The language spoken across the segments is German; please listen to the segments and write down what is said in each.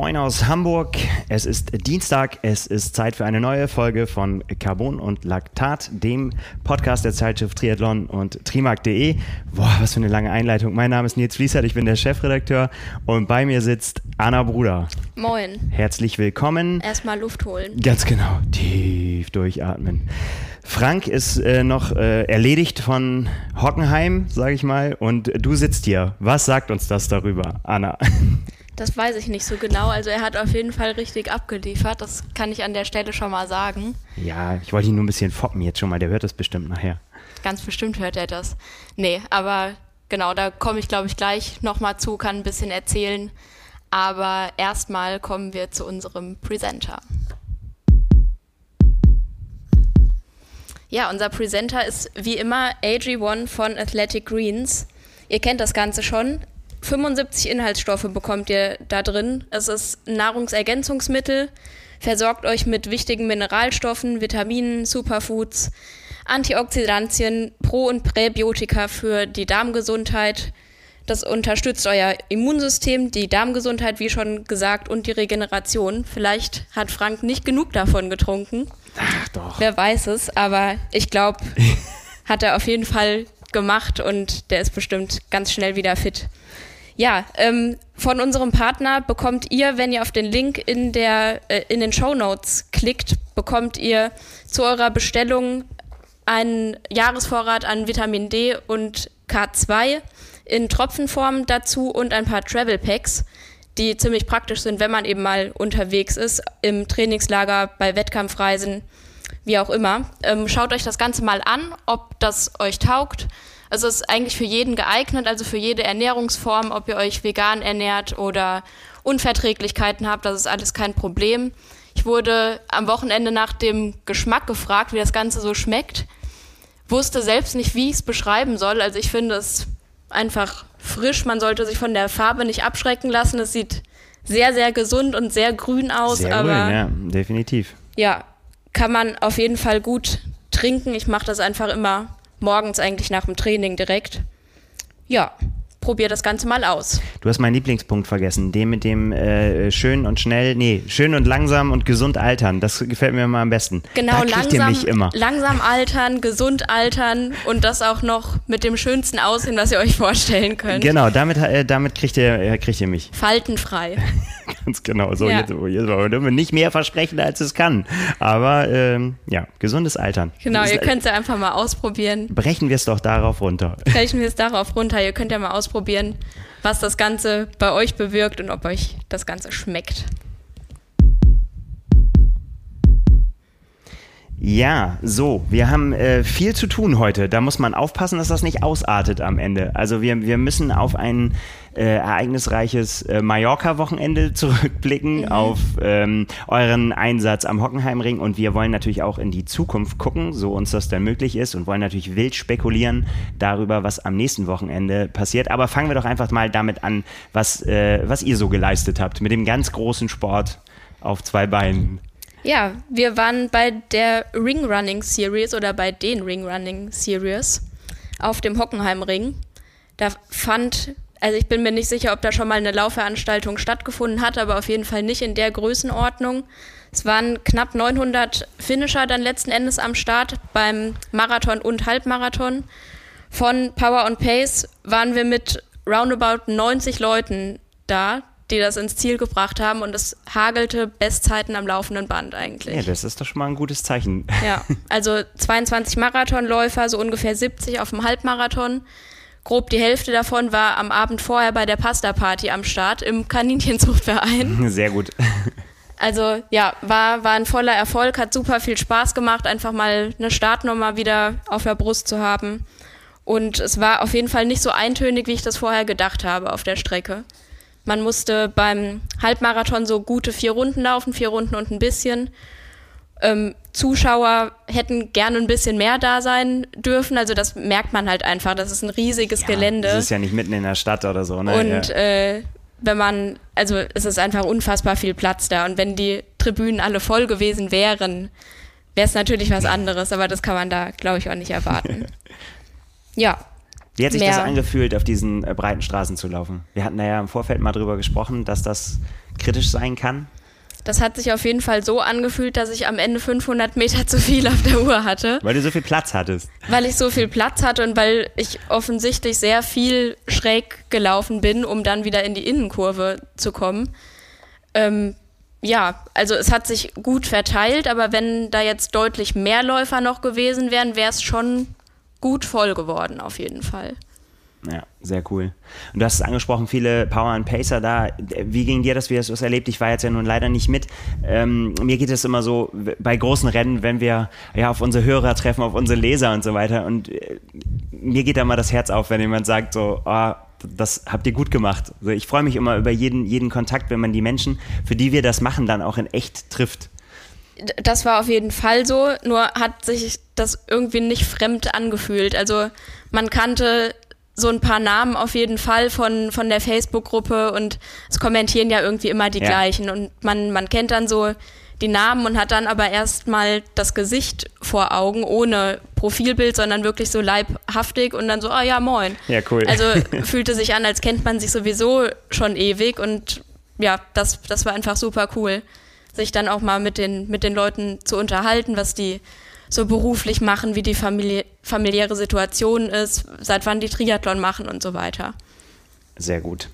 Moin aus Hamburg. Es ist Dienstag. Es ist Zeit für eine neue Folge von Carbon und Laktat, dem Podcast der Zeitschrift Triathlon und Trimark.de. Boah, was für eine lange Einleitung. Mein Name ist Nils Fließert, ich bin der Chefredakteur und bei mir sitzt Anna Bruder. Moin. Herzlich willkommen. Erstmal Luft holen. Ganz genau. Tief durchatmen. Frank ist äh, noch äh, erledigt von Hockenheim, sage ich mal, und du sitzt hier. Was sagt uns das darüber, Anna? Das weiß ich nicht so genau. Also er hat auf jeden Fall richtig abgeliefert. Das kann ich an der Stelle schon mal sagen. Ja, ich wollte ihn nur ein bisschen foppen jetzt schon mal. Der hört das bestimmt nachher. Ganz bestimmt hört er das. Nee, aber genau, da komme ich glaube ich gleich nochmal zu, kann ein bisschen erzählen. Aber erstmal kommen wir zu unserem Presenter. Ja, unser Presenter ist wie immer AG1 von Athletic Greens. Ihr kennt das Ganze schon. 75 Inhaltsstoffe bekommt ihr da drin. Es ist Nahrungsergänzungsmittel, versorgt euch mit wichtigen Mineralstoffen, Vitaminen, Superfoods, Antioxidantien, Pro- und Präbiotika für die Darmgesundheit. Das unterstützt euer Immunsystem, die Darmgesundheit, wie schon gesagt, und die Regeneration. Vielleicht hat Frank nicht genug davon getrunken. Ach doch. Wer weiß es, aber ich glaube, hat er auf jeden Fall gemacht und der ist bestimmt ganz schnell wieder fit. Ja, ähm, von unserem Partner bekommt ihr, wenn ihr auf den Link in, der, äh, in den Show Notes klickt, bekommt ihr zu eurer Bestellung einen Jahresvorrat an Vitamin D und K2 in Tropfenform dazu und ein paar Travel Packs, die ziemlich praktisch sind, wenn man eben mal unterwegs ist, im Trainingslager, bei Wettkampfreisen, wie auch immer. Ähm, schaut euch das Ganze mal an, ob das euch taugt. Also es ist eigentlich für jeden geeignet, also für jede Ernährungsform, ob ihr euch vegan ernährt oder Unverträglichkeiten habt, das ist alles kein Problem. Ich wurde am Wochenende nach dem Geschmack gefragt, wie das Ganze so schmeckt. Wusste selbst nicht, wie ich es beschreiben soll. Also ich finde es einfach frisch. Man sollte sich von der Farbe nicht abschrecken lassen. Es sieht sehr, sehr gesund und sehr grün aus. Sehr aber grün, ja, definitiv. ja, kann man auf jeden Fall gut trinken. Ich mache das einfach immer morgens eigentlich nach dem Training direkt. Ja, probier das Ganze mal aus. Du hast meinen Lieblingspunkt vergessen, den mit dem äh, schön und schnell, nee, schön und langsam und gesund altern. Das gefällt mir immer am besten. Genau, langsam, mich immer. langsam altern, gesund altern und das auch noch mit dem schönsten Aussehen, was ihr euch vorstellen könnt. Genau, damit, äh, damit kriegt, ihr, äh, kriegt ihr mich. Faltenfrei. Ganz genau. So, Ja. jetzt, jetzt wollen wir nicht mehr versprechen, als es kann. Aber ähm, ja, gesundes Altern. Genau, ihr könnt es ja einfach mal ausprobieren. Brechen wir es doch darauf runter. Brechen wir es darauf runter. Ihr könnt ja mal ausprobieren, was das Ganze bei euch bewirkt und ob euch das Ganze schmeckt. Ja, so, wir haben äh, viel zu tun heute. Da muss man aufpassen, dass das nicht ausartet am Ende. Also wir, wir müssen auf ein äh, ereignisreiches äh, Mallorca-Wochenende zurückblicken, auf ähm, euren Einsatz am Hockenheimring und wir wollen natürlich auch in die Zukunft gucken, so uns das dann möglich ist und wollen natürlich wild spekulieren darüber, was am nächsten Wochenende passiert. Aber fangen wir doch einfach mal damit an, was, äh, was ihr so geleistet habt mit dem ganz großen Sport auf zwei Beinen. Ja, wir waren bei der Ring Running Series oder bei den Ring Running Series auf dem Hockenheimring. Da fand, also ich bin mir nicht sicher, ob da schon mal eine Laufveranstaltung stattgefunden hat, aber auf jeden Fall nicht in der Größenordnung. Es waren knapp 900 Finisher dann letzten Endes am Start beim Marathon und Halbmarathon. Von Power und Pace waren wir mit roundabout 90 Leuten da, die das ins Ziel gebracht haben und es hagelte Bestzeiten am laufenden Band eigentlich. Ja, das ist doch schon mal ein gutes Zeichen. Ja, also 22 Marathonläufer, so ungefähr 70 auf dem Halbmarathon. Grob die Hälfte davon war am Abend vorher bei der Pasta-Party am Start im Kaninchenzuchtverein. Sehr gut. Also ja, war, war ein voller Erfolg, hat super viel Spaß gemacht, einfach mal eine Startnummer wieder auf der Brust zu haben. Und es war auf jeden Fall nicht so eintönig, wie ich das vorher gedacht habe auf der Strecke. Man musste beim Halbmarathon so gute vier Runden laufen, vier Runden und ein bisschen. Ähm, Zuschauer hätten gerne ein bisschen mehr da sein dürfen. Also das merkt man halt einfach. Das ist ein riesiges Gelände. Das ist ja nicht mitten in der Stadt oder so, ne? Und ja. äh, wenn man, also es ist einfach unfassbar viel Platz da. Und wenn die Tribünen alle voll gewesen wären, wäre es natürlich was anderes, aber das kann man da, glaube ich, auch nicht erwarten. Ja, Wie hat sich Mehr. das angefühlt, auf diesen äh, breiten Straßen zu laufen? Wir hatten da ja im Vorfeld mal drüber gesprochen, dass das kritisch sein kann. Das hat sich auf jeden Fall so angefühlt, dass ich am Ende 500 Meter zu viel auf der Uhr hatte, Weil du so viel Platz hattest. weil ich so viel Platz hatte und weil ich offensichtlich sehr viel schräg gelaufen bin, um dann wieder in die Innenkurve zu kommen. Ähm, ja, also es hat sich gut verteilt, aber wenn da jetzt deutlich mehr Läufer noch gewesen wären, wäre es schon gut voll geworden, auf jeden Fall. Ja, sehr cool. Und du hast es angesprochen, viele Power and Pacer da. Wie ging dir das? Wie hast du es erlebt? Ich war jetzt ja nun leider nicht mit. Ähm, mir geht es immer so bei großen Rennen, wenn wir ja auf unsere Hörer treffen, auf unsere Leser und so weiter. Und äh, mir geht da mal das Herz auf, wenn jemand sagt so, ah, das habt ihr gut gemacht. Also ich freue mich immer über jeden, jeden Kontakt, wenn man die Menschen, für die wir das machen, dann auch in echt trifft. Das war auf jeden Fall so, nur hat sich das irgendwie nicht fremd angefühlt. Also man kannte so ein paar Namen auf jeden Fall von, von der Facebook-Gruppe und es kommentieren ja irgendwie immer die Ja. gleichen und man, man kennt dann so die Namen und hat dann aber erstmal das Gesicht vor Augen ohne Profilbild, sondern wirklich so leibhaftig und dann so, ah ja, moin. Ja, cool. Also fühlte sich an, als kennt man sich sowieso schon ewig und ja, das, das war einfach super cool, sich dann auch mal mit den, mit den Leuten zu unterhalten, was die so beruflich machen, wie die Familie, familiäre Situation ist, seit wann die Triathlon machen und so weiter. Sehr gut.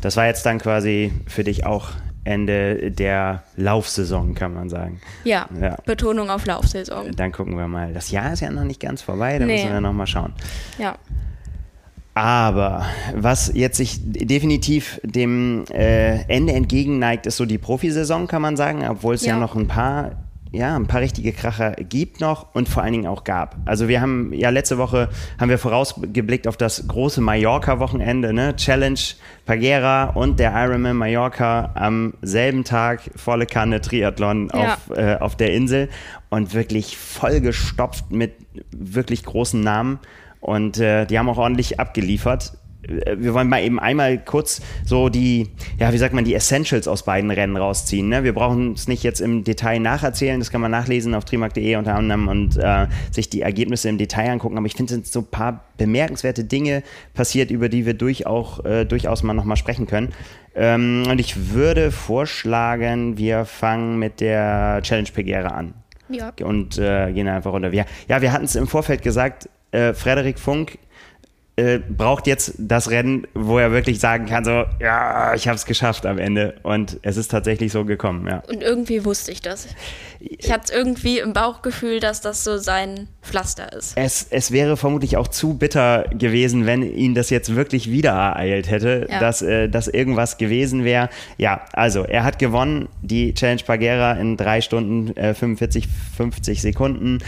Das war jetzt dann quasi für dich auch Ende der Laufsaison, kann man sagen. Ja, Ja. Betonung auf Laufsaison. Dann gucken wir mal. Das Jahr ist ja noch nicht ganz vorbei, da Nee. müssen wir noch mal schauen. Ja. Aber was jetzt sich definitiv dem äh, Ende entgegenneigt, ist so die Profisaison, kann man sagen, obwohl es ja, Ja. noch ein paar, ja, ein paar richtige Kracher gibt noch und vor allen Dingen auch gab. Also wir haben ja letzte Woche haben wir vorausgeblickt auf das große Mallorca-Wochenende, ne? Challenge Pagera und der Ironman Mallorca am selben Tag volle Kanne Triathlon Ja. auf, äh, auf der Insel und wirklich vollgestopft mit wirklich großen Namen. Und äh, die haben auch ordentlich abgeliefert. Äh, Wir wollen mal eben einmal kurz so die, ja, wie sagt man, die Essentials aus beiden Rennen rausziehen. Ne? Wir brauchen es nicht jetzt im Detail nacherzählen, das kann man nachlesen auf trimark.de unter anderem und äh, sich die Ergebnisse im Detail angucken. Aber ich finde, es sind so ein paar bemerkenswerte Dinge passiert, über die wir durch auch, äh, durchaus mal nochmal sprechen können. Ähm, und ich würde vorschlagen, wir fangen mit der Challenge Pegera an Ja. und äh, gehen einfach runter. Wir, ja, wir hatten es im Vorfeld gesagt, äh, Frederik Funk äh, braucht jetzt das Rennen, wo er wirklich sagen kann, so, ja, ich habe es geschafft am Ende. Und es ist tatsächlich so gekommen, ja. Und irgendwie wusste ich das. Ich hatte irgendwie im Bauchgefühl, dass das so sein Pflaster ist. Es, es wäre vermutlich auch zu bitter gewesen, wenn ihn das jetzt wirklich wieder ereilt hätte, Ja. dass, äh, dass irgendwas gewesen wäre. Ja, also er hat gewonnen, die Challenge Pagera in drei Stunden äh, 45, 50 Sekunden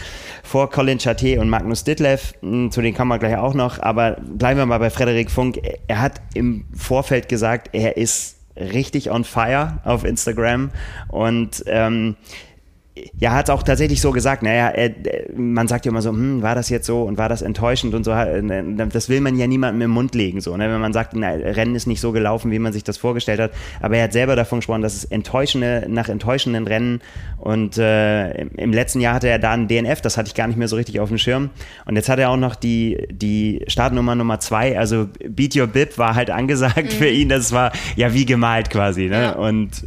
vor Colin Chaté und Magnus Ditlev. Hm, Zu denen kommen wir gleich auch noch, aber bleiben wir mal bei Frederik Funk. Er hat im Vorfeld gesagt, er ist richtig on fire auf Instagram und ähm, ja, hat auch tatsächlich so gesagt, naja, er, äh, man sagt ja immer so, hm, war das jetzt so und war das enttäuschend und so, äh, das will man ja niemandem im Mund legen, so, ne? wenn man sagt, na, Rennen ist nicht so gelaufen, wie man sich das vorgestellt hat, aber er hat selber davon gesprochen, dass es enttäuschende, nach enttäuschenden Rennen und äh, im- letzten Jahr hatte er da ein DNF, das hatte ich gar nicht mehr so richtig auf dem Schirm und jetzt hat er auch noch die, die Startnummer Nummer zwei, also Beat Your Bib war halt angesagt für ihn, das war ja wie gemalt quasi, ne? Ja. und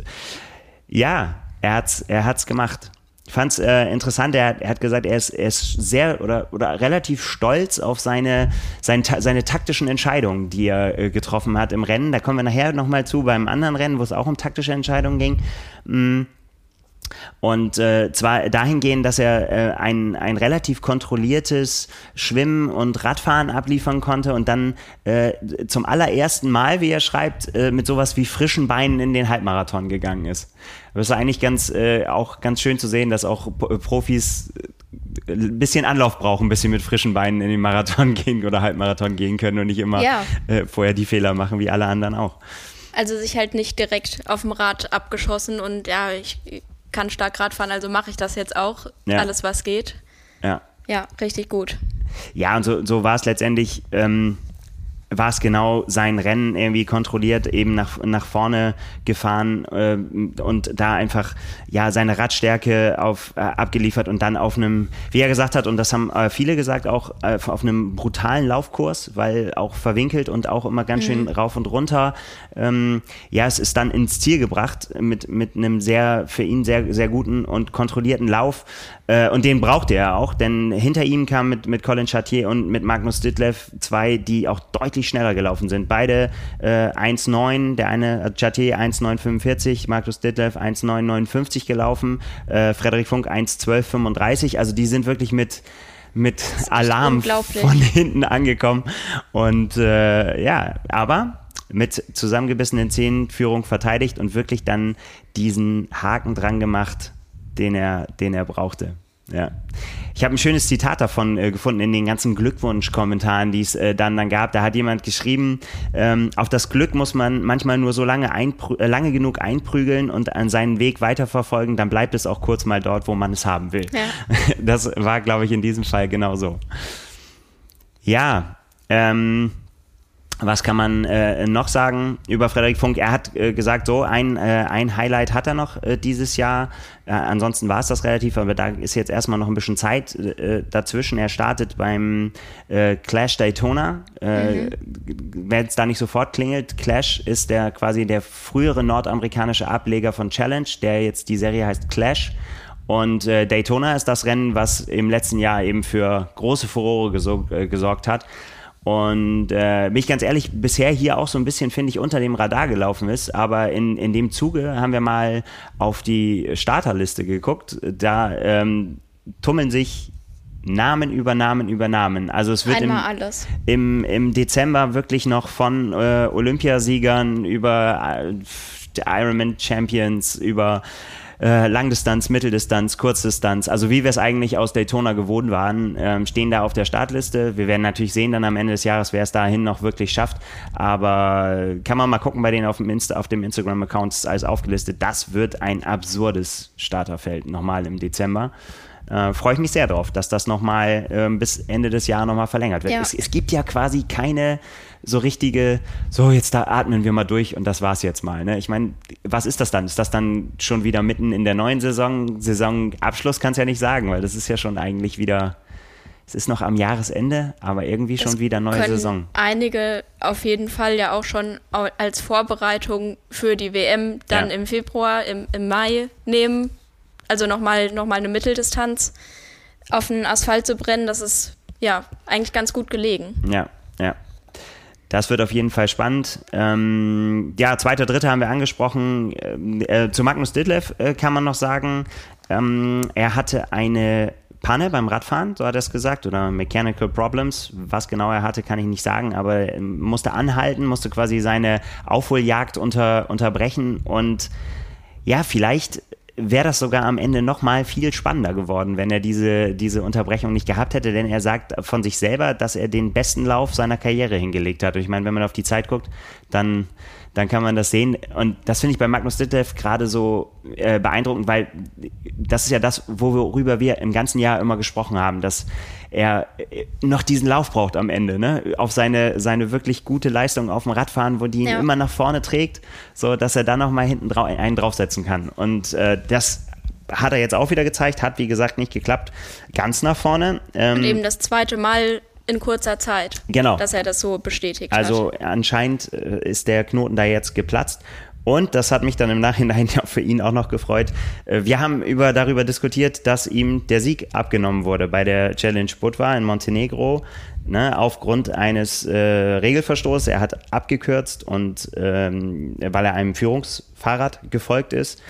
ja, er hat's, er hat's gemacht. Ich fand's äh, interessant. Er, hat- er hat gesagt, er ist, er ist sehr oder, oder relativ stolz auf seine, ta- seine taktischen Entscheidungen, die er äh, getroffen hat im Rennen. Da kommen wir nachher nochmal zu beim anderen Rennen, wo es auch um taktische Entscheidungen ging. Mm. Und äh, zwar dahingehend, dass er äh, ein, ein relativ kontrolliertes Schwimmen und Radfahren abliefern konnte und dann äh, zum allerersten Mal, wie er schreibt, äh, mit sowas wie frischen Beinen in den Halbmarathon gegangen ist. Das ist eigentlich ganz äh, auch ganz schön zu sehen, dass auch P- Profis äh, ein bisschen Anlauf brauchen, ein bisschen mit frischen Beinen in den Marathon gehen oder Halbmarathon gehen können und nicht immer Ja. äh, vorher die Fehler machen, wie alle anderen auch. Also sich halt nicht direkt auf dem Rad abgeschossen und ja, ich kann stark Rad fahren, also mache ich das jetzt auch. Ja. Alles, was geht. Ja. Ja, richtig gut. Ja, und so, so war es letztendlich. Ähm, war es genau sein Rennen irgendwie kontrolliert, eben nach, nach vorne gefahren äh, und da einfach ja seine Radstärke auf, äh, abgeliefert und dann auf einem, wie er gesagt hat, und das haben äh, viele gesagt, auch äh, auf einem brutalen Laufkurs, weil auch verwinkelt und auch immer ganz schön mhm. rauf und runter. Ähm, ja, es ist dann ins Ziel gebracht mit, mit einem sehr, für ihn sehr, sehr guten und kontrollierten Lauf. Äh, und den brauchte er auch, denn hinter ihm kam mit, mit Colin Chartier und mit Magnus Ditlev zwei, die auch deutlich schneller gelaufen sind. Beide äh, 1,9, der eine äh, Chartier 1,945, Magnus Ditlev 1,959 gelaufen, äh, Frederik Funk 1,1235. Also die sind wirklich mit mit Alarm von hinten angekommen. Und äh, ja, aber mit zusammengebissenen Zähnen Führung verteidigt und wirklich dann diesen Haken dran gemacht, den er, den er brauchte. Ja. Ich habe ein schönes Zitat davon äh, gefunden in den ganzen Glückwunsch-Kommentaren, die es äh, dann, dann gab. Da hat jemand geschrieben, ähm, auf das Glück muss man manchmal nur so lange, äh, lange genug einprügeln und an seinen Weg weiterverfolgen, dann bleibt es auch kurz mal dort, wo man es haben will. Ja. Das war, glaube ich, in diesem Fall genauso. Ja, ähm, was kann man äh, noch sagen über Frederik Funk? Er hat äh, gesagt, so ein, äh, ein Highlight hat er noch äh, dieses Jahr. Äh, ansonsten war es das relativ, aber da ist jetzt erstmal noch ein bisschen Zeit äh, dazwischen. Er startet beim Clash Daytona. Mhm. Wenn es da nicht sofort klingelt, Clash ist der quasi der frühere nordamerikanische Ableger von Challenge, der jetzt die Serie heißt Clash. Und Daytona ist das Rennen, was im letzten Jahr eben für große Furore gesorgt hat. Und äh, bin ich ganz ehrlich, bisher hier auch so ein bisschen, finde ich, unter dem Radar gelaufen ist. Aber in, in dem Zuge haben wir mal auf die Starterliste geguckt. Da ähm, tummeln sich Namen über Namen über Namen. Also es wird im, im, im, Dezember wirklich noch von äh, Olympiasiegern über äh, Ironman Champions, über äh, Langdistanz, Mitteldistanz, Kurzdistanz, also wie wir es eigentlich aus Daytona gewohnt waren, ähm, stehen da auf der Startliste. Wir werden natürlich sehen dann am Ende des Jahres, wer es dahin noch wirklich schafft. Aber kann man mal gucken bei denen auf dem, Insta, auf dem Instagram-Account ist alles aufgelistet. Das wird ein absurdes Starterfeld nochmal im Dezember. Äh, freue ich mich sehr drauf, dass das nochmal äh, bis Ende des Jahres nochmal verlängert wird. Ja. Es, es, gibt ja quasi keine so richtige, so jetzt da atmen wir mal durch und das war's jetzt mal. Ne? Ich meine, was ist das dann? Ist das dann schon wieder mitten in der neuen Saison? Saisonabschluss kannst du ja nicht sagen, weil das ist ja schon eigentlich wieder. Es ist noch am Jahresende, aber irgendwie schon wieder neue Saison. Einige auf jeden Fall ja auch schon als Vorbereitung für die WM dann ja. im Februar, im, im Mai nehmen. Also nochmal noch mal eine Mitteldistanz auf den Asphalt zu brennen, das ist ja eigentlich ganz gut gelegen. Ja, ja. Das wird auf jeden Fall spannend. Ähm, ja, zweiter, dritter haben wir angesprochen. Äh, äh, zu Magnus Ditlev äh, kann man noch sagen, ähm, er hatte eine Panne beim Radfahren, so hat er es gesagt, oder Mechanical Problems. Was genau er hatte, kann ich nicht sagen, aber er musste anhalten, musste quasi seine Aufholjagd unter, unterbrechen und ja, vielleicht wäre das sogar am Ende noch mal viel spannender geworden, wenn er diese, diese Unterbrechung nicht gehabt hätte, denn er sagt von sich selber, dass er den besten Lauf seiner Karriere hingelegt hat. Und ich meine, wenn man auf die Zeit guckt, dann dann kann man das sehen. Und das finde ich bei Magnus Ditlev gerade so äh, beeindruckend, weil das ist ja das, worüber wir im ganzen Jahr immer gesprochen haben, dass er äh, noch diesen Lauf braucht am Ende, ne? Auf seine, seine wirklich gute Leistung auf dem Radfahren, wo die ihn ja. immer nach vorne trägt, so dass er dann noch mal hinten drau einen draufsetzen kann. Und äh, das hat er jetzt auch wieder gezeigt, hat wie gesagt nicht geklappt, ganz nach vorne. Ähm, Und eben das zweite Mal in kurzer Zeit. Genau. Dass er das so bestätigt also hat. Also anscheinend äh, ist der Knoten da jetzt geplatzt. Und das hat mich dann im Nachhinein ja für ihn auch noch gefreut. Äh, wir haben über, darüber diskutiert, dass ihm der Sieg abgenommen wurde bei der Challenge Budva in Montenegro. Ne, aufgrund eines äh, Regelverstoßes. Er hat abgekürzt und ähm, weil er einem Führungsfahrrad gefolgt ist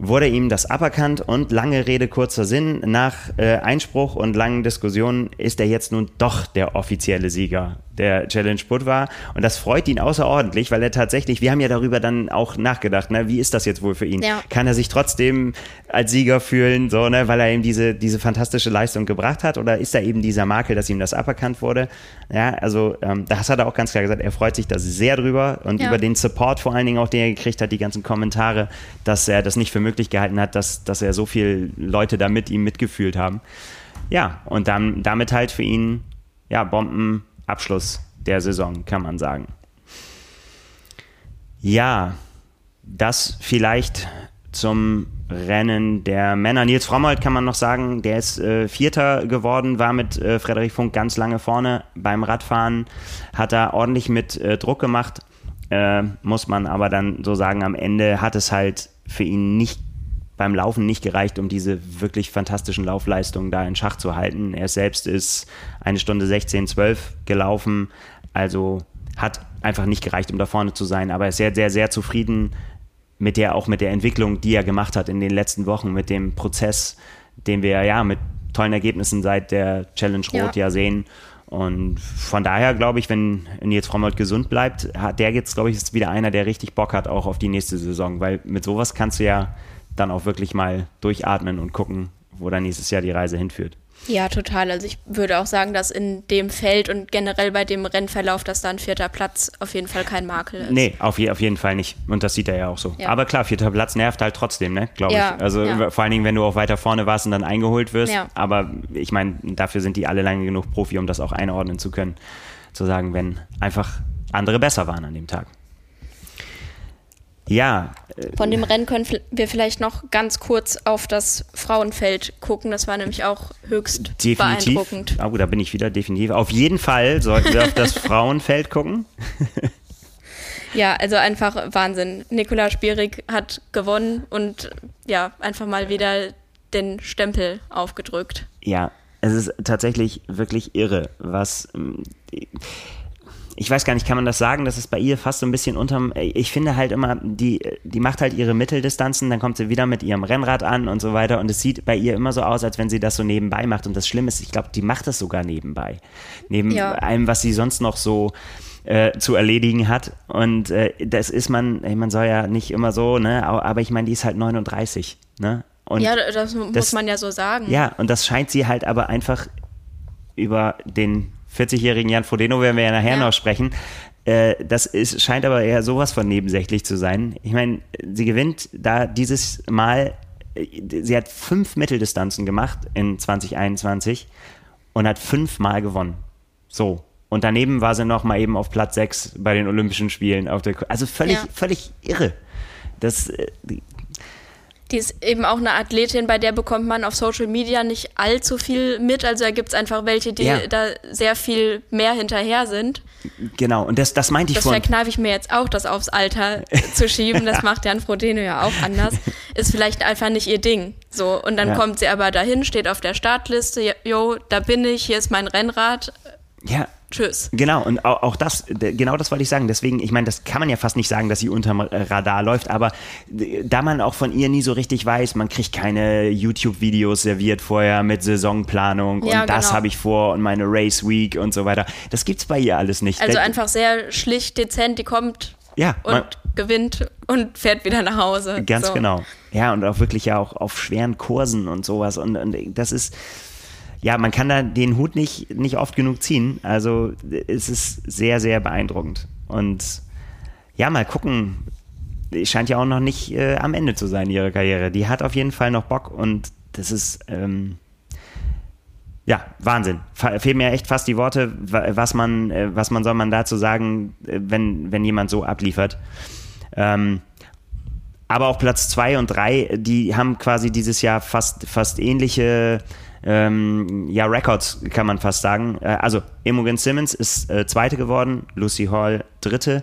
wurde ihm das aberkannt und lange Rede, kurzer Sinn, nach äh, Einspruch und langen Diskussionen ist er jetzt nun doch der offizielle Sieger der Challenge Put war. Und das freut ihn außerordentlich, weil er tatsächlich, wir haben ja darüber dann auch nachgedacht, ne, wie ist das jetzt wohl für ihn? Ja. Kann er sich trotzdem als Sieger fühlen, so, ne, weil er ihm diese, diese fantastische Leistung gebracht hat? Oder ist da eben dieser Makel, dass ihm das aberkannt wurde? Ja, also ähm, das hat er auch ganz klar gesagt, er freut sich da sehr drüber und ja. über den Support vor allen Dingen auch, den er gekriegt hat, die ganzen Kommentare, dass er das nicht für möglich gehalten hat, dass, dass er so viele Leute da mit ihm mitgefühlt haben. Ja, und dann damit halt für ihn ja, Bombenabschluss der Saison, kann man sagen. Ja, das vielleicht zum Rennen der Männer. Nils Frommold kann man noch sagen, der ist äh, Vierter geworden, war mit äh, Frederik Funk ganz lange vorne beim Radfahren, hat da ordentlich mit äh, Druck gemacht, äh, muss man aber dann so sagen, am Ende hat es halt für ihn nicht beim Laufen nicht gereicht, um diese wirklich fantastischen Laufleistungen da in Schach zu halten. Er selbst ist eine Stunde 16, 12 gelaufen, also hat einfach nicht gereicht, um da vorne zu sein, aber er ist sehr, sehr, sehr zufrieden mit der, auch mit der Entwicklung, die er gemacht hat in den letzten Wochen, mit dem Prozess, den wir ja mit tollen Ergebnissen seit der Challenge Rot ja, ja sehen. Und von daher glaube ich, wenn Nils Frommold gesund bleibt, hat der jetzt, glaube ich, ist wieder einer, der richtig Bock hat, auch auf die nächste Saison, weil mit sowas kannst du ja dann auch wirklich mal durchatmen und gucken, wo dann nächstes Jahr die Reise hinführt. Ja, total. Also ich würde auch sagen, dass in dem Feld und generell bei dem Rennverlauf, dass da ein vierter Platz auf jeden Fall kein Makel ist. Nee, auf, je, auf jeden Fall nicht. Und das sieht er ja auch so. Ja. Aber klar, vierter Platz nervt halt trotzdem, ne? Glaube ja, ich. Also ja. vor allen Dingen, wenn du auch weiter vorne warst und dann eingeholt wirst. Aber ich meine, dafür sind die alle lange genug Profi, um das auch einordnen zu können. Zu sagen, wenn einfach andere besser waren an dem Tag. Ja. Von dem Rennen können wir vielleicht noch ganz kurz auf das Frauenfeld gucken. Das war nämlich auch höchst definitiv. beeindruckend. Oh, da bin ich wieder definitiv. Auf jeden Fall sollten wir auf das Frauenfeld gucken. ja, also einfach Wahnsinn. Nikola Spierig hat gewonnen und ja, einfach mal wieder den Stempel aufgedrückt. Ja, es ist tatsächlich wirklich irre, was ähm, ich weiß gar nicht, kann man das sagen, dass es bei ihr fast so ein bisschen unterm, ich finde halt immer, die, die macht halt ihre Mitteldistanzen, dann kommt sie wieder mit ihrem Rennrad an und so weiter und es sieht bei ihr immer so aus, als wenn sie das so nebenbei macht und das Schlimme ist, ich glaube, die macht das sogar nebenbei. Neben ja. allem, was sie sonst noch so äh, zu erledigen hat und äh, das ist man, man soll ja nicht immer so, ne, aber ich meine, die ist halt 39, ne? Und ja, das muss das, man ja so sagen. Ja, und das scheint sie halt aber einfach über den 40-jährigen Jan Frodeno werden wir ja nachher ja. noch sprechen. Äh, das ist, scheint aber eher sowas von nebensächlich zu sein. Ich meine, sie gewinnt da dieses Mal, äh, sie hat fünf Mitteldistanzen gemacht in 2021 und hat fünfmal gewonnen. So. Und daneben war sie noch mal eben auf Platz 6 bei den Olympischen Spielen. Auf der, also völlig, ja. völlig irre. Das, äh, die ist eben auch eine Athletin, bei der bekommt man auf Social Media nicht allzu viel mit. Also da gibt es einfach welche, die ja. da sehr viel mehr hinterher sind. Genau, und das, das meinte ich Das verkneife ich mir jetzt auch, das aufs Alter zu schieben. Das macht Jan Frodeno ja auch anders. Ist vielleicht einfach nicht ihr Ding. So, und dann ja. kommt sie aber dahin, steht auf der Startliste, jo, da bin ich, hier ist mein Rennrad. Ja, Tschüss. Genau, und auch, auch das, genau das wollte ich sagen. Deswegen, ich meine, das kann man ja fast nicht sagen, dass sie unterm Radar läuft, aber da man auch von ihr nie so richtig weiß, man kriegt keine YouTube-Videos serviert vorher mit Saisonplanung ja, und das genau. habe ich vor und meine Race Week und so weiter. Das gibt's bei ihr alles nicht. Also einfach sehr schlicht, dezent, die kommt ja, und gewinnt und fährt wieder nach Hause. Ganz so. genau. Ja, und auch wirklich ja auch auf schweren Kursen und sowas. Und, und das ist ja, man kann da den Hut nicht, nicht oft genug ziehen. Also es ist sehr, sehr beeindruckend. Und ja, mal gucken. Scheint ja auch noch nicht äh, am Ende zu sein, ihre Karriere. Die hat auf jeden Fall noch Bock und das ist, ähm, ja, Wahnsinn. Fehlen mir echt fast die Worte, was man, äh, was man soll man dazu sagen, äh, wenn, wenn jemand so abliefert. Ähm, aber auch Platz zwei und drei, die haben quasi dieses Jahr fast, fast ähnliche ähm, ja, Records, kann man fast sagen. Äh, also Imogen Simmons ist äh, Zweite geworden, Lucy Hall Dritte.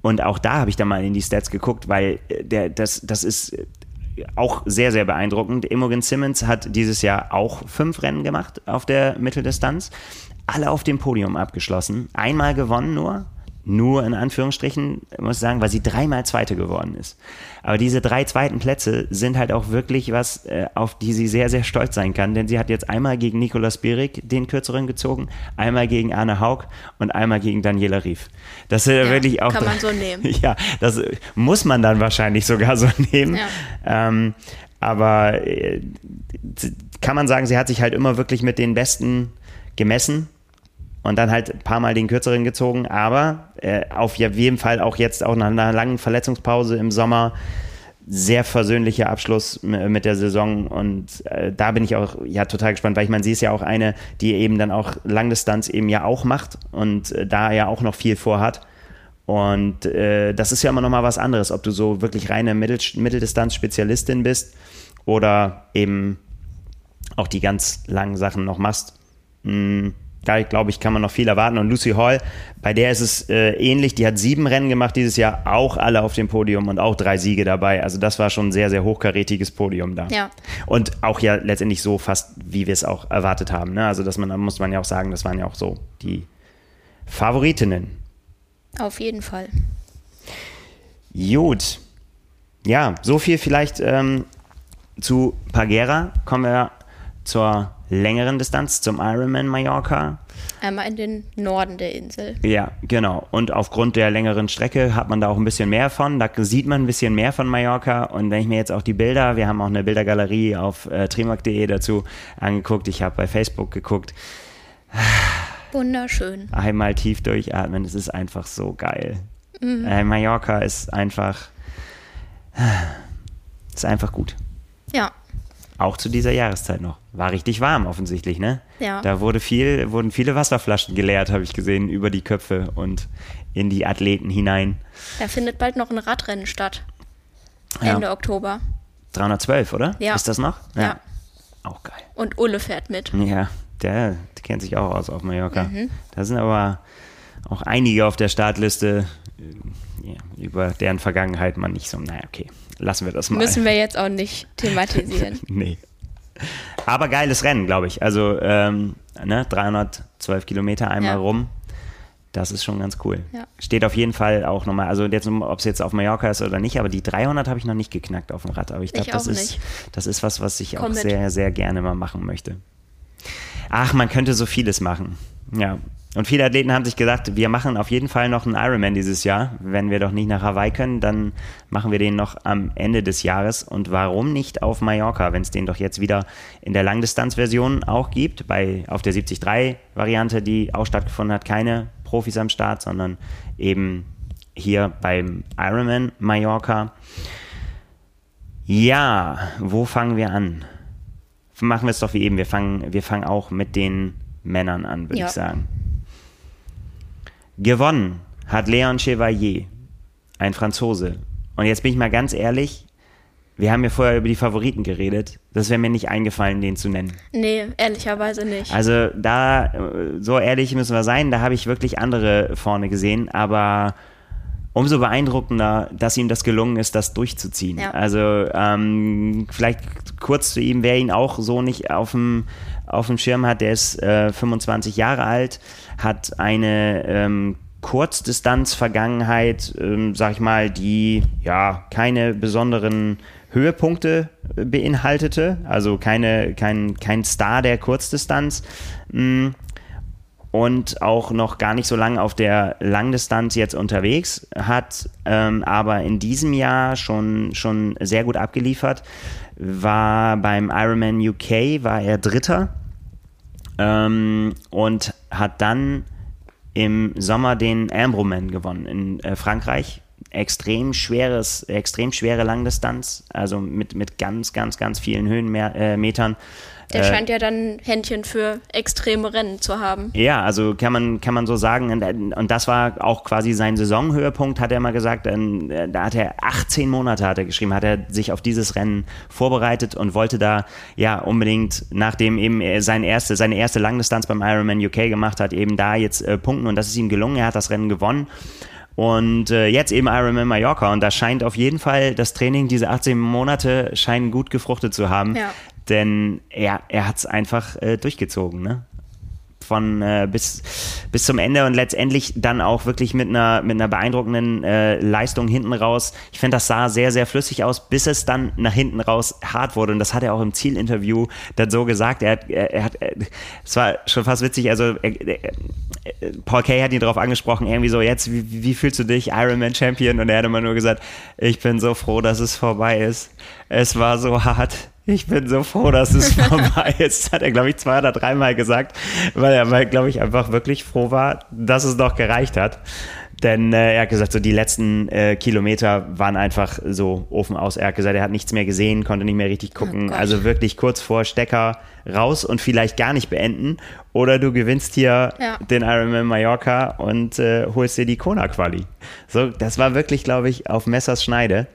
Und auch da habe ich dann mal in die Stats geguckt, weil äh, der, das, das ist äh, auch sehr, sehr beeindruckend. Imogen Simmons hat dieses Jahr auch fünf Rennen gemacht auf der Mitteldistanz. Alle auf dem Podium abgeschlossen. Einmal gewonnen nur nur in Anführungsstrichen, muss ich sagen, weil sie dreimal Zweite geworden ist. Aber diese drei zweiten Plätze sind halt auch wirklich was, äh, auf die sie sehr, sehr stolz sein kann, denn sie hat jetzt einmal gegen Nikolaus Bierig den kürzeren gezogen, einmal gegen Arne Haug und einmal gegen Daniela Rief. Das ist ja, wirklich auch. Kann man so nehmen. Ja, das muss man dann wahrscheinlich sogar so nehmen. Ja. Ähm, aber äh, kann man sagen, sie hat sich halt immer wirklich mit den Besten gemessen und dann halt ein paar Mal den kürzeren gezogen, aber äh, auf jeden Fall auch jetzt auch nach einer langen Verletzungspause im Sommer sehr versöhnlicher Abschluss mit der Saison und äh, da bin ich auch ja total gespannt, weil ich meine, sie ist ja auch eine, die eben dann auch Langdistanz eben ja auch macht und äh, da ja auch noch viel vorhat. Und äh, das ist ja immer noch mal was anderes, ob du so wirklich reine Mittel Mitteldistanz-Spezialistin bist oder eben auch die ganz langen Sachen noch machst. Hm, da glaube ich, kann man noch viel erwarten. Und Lucy Hall, bei der ist es äh, ähnlich. Die hat sieben Rennen gemacht dieses Jahr, auch alle auf dem Podium und auch drei Siege dabei. Also das war schon ein sehr, sehr hochkarätiges Podium da. Ja. Und auch ja letztendlich so fast, wie wir es auch erwartet haben. Ne? Also das man, da muss man ja auch sagen, das waren ja auch so die Favoritinnen. Auf jeden Fall. Gut. Ja, so viel vielleicht ähm, zu Pagera. Kommen wir zur längeren Distanz zum Ironman Mallorca. Einmal in den Norden der Insel. Ja, genau. Und aufgrund der längeren Strecke hat man da auch ein bisschen mehr von. Da sieht man ein bisschen mehr von Mallorca. Und wenn ich mir jetzt auch die Bilder, wir haben auch eine Bildergalerie auf äh, trimark.de dazu angeguckt. Ich habe bei Facebook geguckt. Wunderschön. Einmal tief durchatmen. Es ist einfach so geil. Mhm. Äh, Mallorca ist einfach, ist einfach gut. Ja. Auch zu dieser Jahreszeit noch. War richtig warm offensichtlich, ne? Ja. Da wurde viel, wurden viele Wasserflaschen geleert, habe ich gesehen, über die Köpfe und in die Athleten hinein. Da findet bald noch ein Radrennen statt. Ende ja. Oktober. 312, oder? Ja. Ist das noch? Ja. ja. Auch geil. Und Ulle fährt mit. Ja, der, der kennt sich auch aus auf Mallorca. Mhm. Da sind aber auch einige auf der Startliste, äh, über deren Vergangenheit man nicht so, naja, okay lassen wir das mal. Müssen wir jetzt auch nicht thematisieren. nee. Aber geiles Rennen, glaube ich. Also ähm, ne, 312 Kilometer einmal ja. rum. Das ist schon ganz cool. Ja. Steht auf jeden Fall auch nochmal, also ob es jetzt auf Mallorca ist oder nicht, aber die 300 habe ich noch nicht geknackt auf dem Rad. Aber ich glaube, das, ist, das ist was, was ich Komm auch mit. sehr, sehr gerne mal machen möchte. Ach, man könnte so vieles machen. Ja, und viele Athleten haben sich gesagt, wir machen auf jeden Fall noch einen Ironman dieses Jahr. Wenn wir doch nicht nach Hawaii können, dann machen wir den noch am Ende des Jahres. Und warum nicht auf Mallorca, wenn es den doch jetzt wieder in der Langdistanzversion auch gibt? Bei, auf der 73-Variante, die auch stattgefunden hat, keine Profis am Start, sondern eben hier beim Ironman Mallorca. Ja, wo fangen wir an? Machen wir es doch wie eben. Wir fangen, wir fangen auch mit den Männern an, würde ja. ich sagen. Gewonnen hat Leon Chevalier, ein Franzose. Und jetzt bin ich mal ganz ehrlich, wir haben ja vorher über die Favoriten geredet. Das wäre mir nicht eingefallen, den zu nennen. Nee, ehrlicherweise nicht. Also da, so ehrlich müssen wir sein, da habe ich wirklich andere vorne gesehen, aber umso beeindruckender, dass ihm das gelungen ist, das durchzuziehen. Ja. Also ähm, vielleicht kurz zu ihm, wer ihn auch so nicht auf dem, auf dem Schirm hat, der ist äh, 25 Jahre alt, hat eine ähm, Kurzdistanz-Vergangenheit, ähm, sag ich mal, die ja keine besonderen Höhepunkte beinhaltete, also keine, kein, kein Star der Kurzdistanz. Und auch noch gar nicht so lange auf der Langdistanz jetzt unterwegs, hat ähm, aber in diesem Jahr schon, schon sehr gut abgeliefert. War beim Ironman UK, war er Dritter ähm, und hat dann im Sommer den Ambroman gewonnen in äh, Frankreich. Extrem schweres, extrem schwere Langdistanz, also mit, mit ganz, ganz, ganz vielen Höhenmetern. Äh, der äh, scheint ja dann Händchen für extreme Rennen zu haben. Ja, also kann man, kann man so sagen. Und das war auch quasi sein Saisonhöhepunkt, hat er mal gesagt. Äh, da hat er 18 Monate, hat er geschrieben, hat er sich auf dieses Rennen vorbereitet und wollte da ja unbedingt, nachdem eben seine erste, seine erste Langdistanz beim Ironman UK gemacht hat, eben da jetzt äh, punkten. Und das ist ihm gelungen. Er hat das Rennen gewonnen. Und äh, jetzt eben Ironman Mallorca und da scheint auf jeden Fall das Training, diese 18 Monate scheinen gut gefruchtet zu haben. Ja. Denn er, er hat es einfach äh, durchgezogen, ne? Von äh, bis, bis zum Ende und letztendlich dann auch wirklich mit einer, mit einer beeindruckenden äh, Leistung hinten raus. Ich finde, das sah sehr, sehr flüssig aus, bis es dann nach hinten raus hart wurde. Und das hat er auch im Zielinterview dann so gesagt. Er er, er hat, es war schon fast witzig, also er, Paul Kay hat ihn darauf angesprochen, irgendwie so, jetzt, wie, wie fühlst du dich, Ironman Champion? Und er hat immer nur gesagt, ich bin so froh, dass es vorbei ist. Es war so hart ich bin so froh, dass es vorbei ist. Das hat er, glaube ich, zwei oder dreimal gesagt, weil er, glaube ich, einfach wirklich froh war, dass es noch gereicht hat. Denn äh, er hat gesagt, so die letzten äh, Kilometer waren einfach so Ofen aus. Er hat gesagt, er hat nichts mehr gesehen, konnte nicht mehr richtig gucken. Oh also wirklich kurz vor Stecker raus und vielleicht gar nicht beenden. Oder du gewinnst hier Ja. den Ironman Mallorca und äh, holst dir die Kona-Quali. So, das war wirklich, glaube ich, auf Messers Schneide.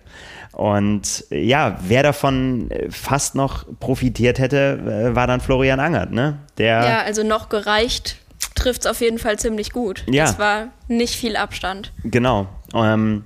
Und äh, ja, wer davon äh, fast noch profitiert hätte, äh, war dann Florian Angert, ne? Der Ja, also noch gereicht trifft es auf jeden Fall ziemlich gut. Ja. Das war nicht viel Abstand. Genau. Ähm,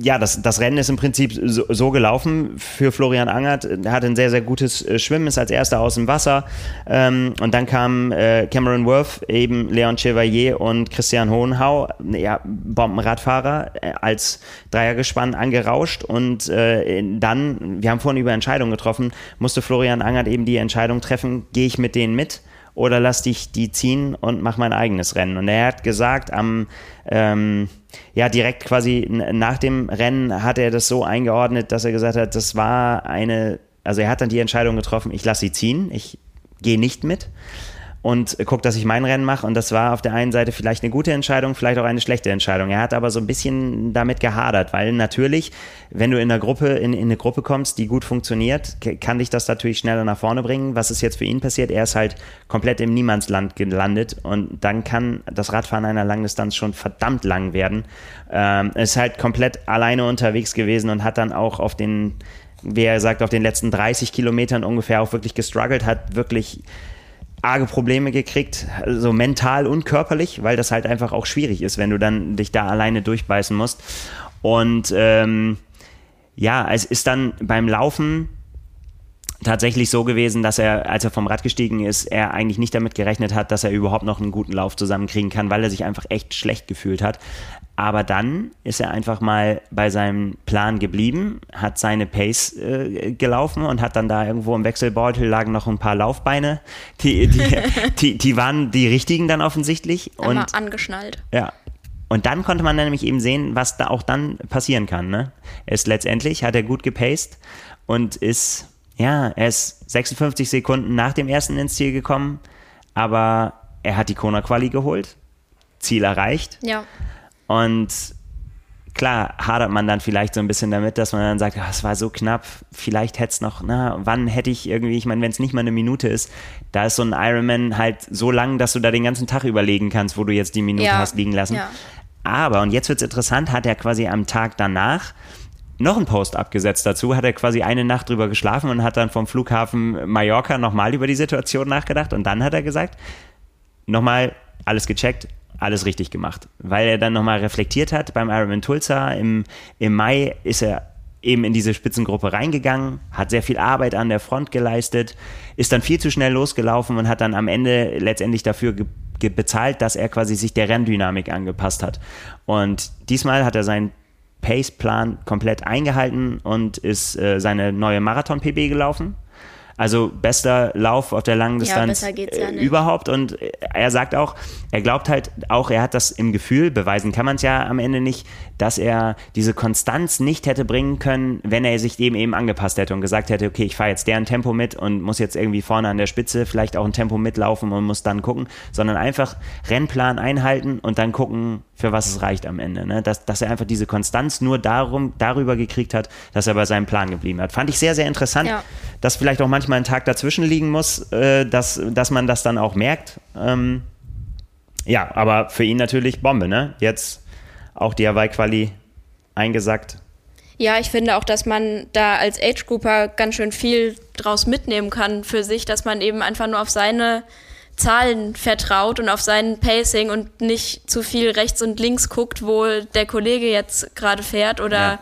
ja, das, das Rennen ist im Prinzip so, so gelaufen für Florian Angert. Er hatte ein sehr, sehr gutes äh, Schwimmen, ist als erster aus dem Wasser. Ähm, und dann kamen äh, Cameron Worth, eben Leon Chevalier und Christian Hohenhau, ja, Bombenradfahrer, äh, als Dreiergespann angerauscht. Und äh, dann, wir haben vorhin über Entscheidungen getroffen, musste Florian Angert eben die Entscheidung treffen, gehe ich mit denen mit? Oder lass dich die ziehen und mach mein eigenes Rennen. Und er hat gesagt, am ähm, ja direkt quasi nach dem Rennen hat er das so eingeordnet, dass er gesagt hat, das war eine, also er hat dann die Entscheidung getroffen, ich lasse sie ziehen, ich gehe nicht mit und guck, dass ich mein Rennen mache. Und das war auf der einen Seite vielleicht eine gute Entscheidung, vielleicht auch eine schlechte Entscheidung. Er hat aber so ein bisschen damit gehadert, weil natürlich, wenn du in einer Gruppe, in, in eine Gruppe kommst, die gut funktioniert, kann dich das natürlich schneller nach vorne bringen. Was ist jetzt für ihn passiert? Er ist halt komplett im Niemandsland gelandet und dann kann das Radfahren einer Langdistanz schon verdammt lang werden. Ähm, ist halt komplett alleine unterwegs gewesen und hat dann auch auf den, wie er sagt, auf den letzten 30 Kilometern ungefähr auch wirklich gestruggelt, hat wirklich arge Probleme gekriegt, so mental und körperlich, weil das halt einfach auch schwierig ist, wenn du dann dich da alleine durchbeißen musst. Und ähm, ja, es ist dann beim Laufen tatsächlich so gewesen, dass er, als er vom Rad gestiegen ist, er eigentlich nicht damit gerechnet hat, dass er überhaupt noch einen guten Lauf zusammenkriegen kann, weil er sich einfach echt schlecht gefühlt hat. Aber dann ist er einfach mal bei seinem Plan geblieben, hat seine Pace äh, gelaufen und hat dann da irgendwo im Wechselbeutel lagen noch ein paar Laufbeine. Die, die, die, die waren die richtigen dann offensichtlich. Einmal Und angeschnallt. ja. Und dann konnte man nämlich eben sehen, was da auch dann passieren kann. Ne? Er ist letztendlich, hat er gut gepaced und ist, ja, er ist 56 Sekunden nach dem ersten ins Ziel gekommen, aber er hat die Kona Quali geholt, Ziel erreicht Ja. Und klar hadert man dann vielleicht so ein bisschen damit, dass man dann sagt, ah, es war so knapp, vielleicht hätte es noch, na, wann hätte ich irgendwie, ich meine, wenn es nicht mal eine Minute ist, da ist so ein Ironman halt so lang, dass du da den ganzen Tag überlegen kannst, wo du jetzt die Minute Ja. hast liegen lassen. Ja. Aber, und jetzt wird es interessant, hat er quasi am Tag danach noch einen Post abgesetzt dazu, hat er quasi eine Nacht drüber geschlafen und hat dann vom Flughafen Mallorca nochmal über die Situation nachgedacht und dann hat er gesagt, nochmal alles gecheckt, alles richtig gemacht. Weil er dann nochmal reflektiert hat beim Ironman Tulsa. Im, Im Mai ist er eben in diese Spitzengruppe reingegangen, hat sehr viel Arbeit an der Front geleistet, ist dann viel zu schnell losgelaufen und hat dann am Ende letztendlich dafür ge ge bezahlt, dass er quasi sich der Renndynamik angepasst hat. Und diesmal hat er seinen Pace-Plan komplett eingehalten und ist äh, seine neue Marathon-PB gelaufen. Also bester Lauf auf der langen Ja, Distanz geht's ja äh, überhaupt. Und er sagt auch, er glaubt halt auch, er hat das im Gefühl, beweisen kann man es ja am Ende nicht, dass er diese Konstanz nicht hätte bringen können, wenn er sich dem eben angepasst hätte und gesagt hätte, okay, ich fahre jetzt deren Tempo mit und muss jetzt irgendwie vorne an der Spitze vielleicht auch ein Tempo mitlaufen und muss dann gucken, sondern einfach Rennplan einhalten und dann gucken, für was es reicht am Ende. Ne? Dass, dass er einfach diese Konstanz nur darum, darüber gekriegt hat, dass er bei seinem Plan geblieben hat. Fand ich sehr, sehr interessant, Ja. dass vielleicht auch manchmal ein Tag dazwischen liegen muss, äh, dass, dass man das dann auch merkt. Ähm, ja, aber für ihn natürlich Bombe, ne? Jetzt auch die Hawaii-Quali eingesackt. Ja, ich finde auch, dass man da als Age-Grouper ganz schön viel draus mitnehmen kann für sich, dass man eben einfach nur auf seine Zahlen vertraut und auf sein Pacing und nicht zu viel rechts und links guckt, wo der Kollege jetzt gerade fährt oder Ja.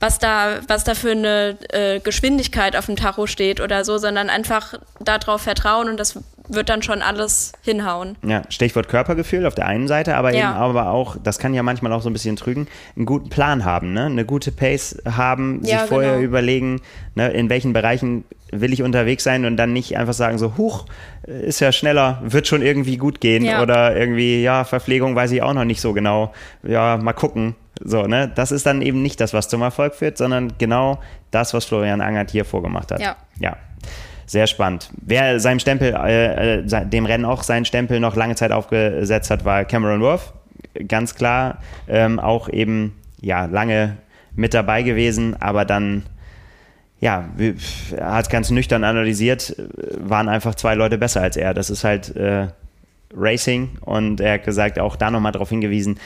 was da, was da für eine äh, Geschwindigkeit auf dem Tacho steht oder so, sondern einfach darauf vertrauen und das wird dann schon alles hinhauen. Ja, Stichwort Körpergefühl auf der einen Seite, aber Ja. eben aber auch, das kann ja manchmal auch so ein bisschen trügen, einen guten Plan haben, ne? eine gute Pace haben, Ja, sich vorher genau. überlegen, ne? in welchen Bereichen will ich unterwegs sein und dann nicht einfach sagen so, huch, ist ja schneller, wird schon irgendwie gut gehen Ja. oder irgendwie, ja, Verpflegung weiß ich auch noch nicht so genau, ja, mal gucken. So, ne? Das ist dann eben nicht das, was zum Erfolg führt, sondern genau das, was Florian Angert hier vorgemacht hat. Ja. ja. Sehr spannend. Wer seinem Stempel, äh, äh, dem Rennen auch seinen Stempel noch lange Zeit aufgesetzt hat, war Cameron Worth. ganz klar. Ähm, auch eben, ja, lange mit dabei gewesen, aber dann, ja, er hat ganz nüchtern analysiert, waren einfach zwei Leute besser als er. Das ist halt äh, Racing und er hat gesagt, auch da nochmal darauf hingewiesen,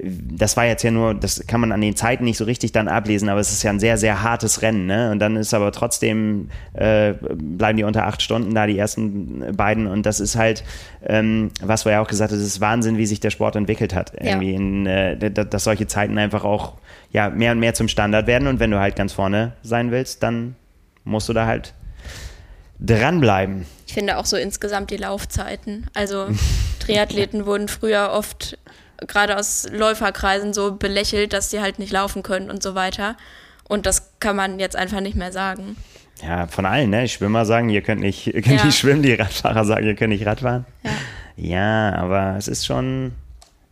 das war jetzt ja nur, das kann man an den Zeiten nicht so richtig dann ablesen, aber es ist ja ein sehr, sehr hartes Rennen. Ne? Und dann ist aber trotzdem, äh, bleiben die unter acht Stunden da, die ersten beiden. Und das ist halt, ähm, was wir ja auch gesagt haben, es ist Wahnsinn, wie sich der Sport entwickelt hat. Irgendwie ja. in, äh, dass solche Zeiten einfach auch ja, mehr und mehr zum Standard werden. Und wenn du halt ganz vorne sein willst, dann musst du da halt dranbleiben. Ich finde auch so insgesamt die Laufzeiten. Also Triathleten wurden früher oft gerade aus Läuferkreisen so belächelt, dass sie halt nicht laufen können und so weiter. Und das kann man jetzt einfach nicht mehr sagen. Ja, von allen, ne? Die Schwimmer sagen, ihr könnt nicht, ihr könnt ja. nicht schwimmen, die Radfahrer sagen, ihr könnt nicht Radfahren. Ja. ja, aber es ist schon,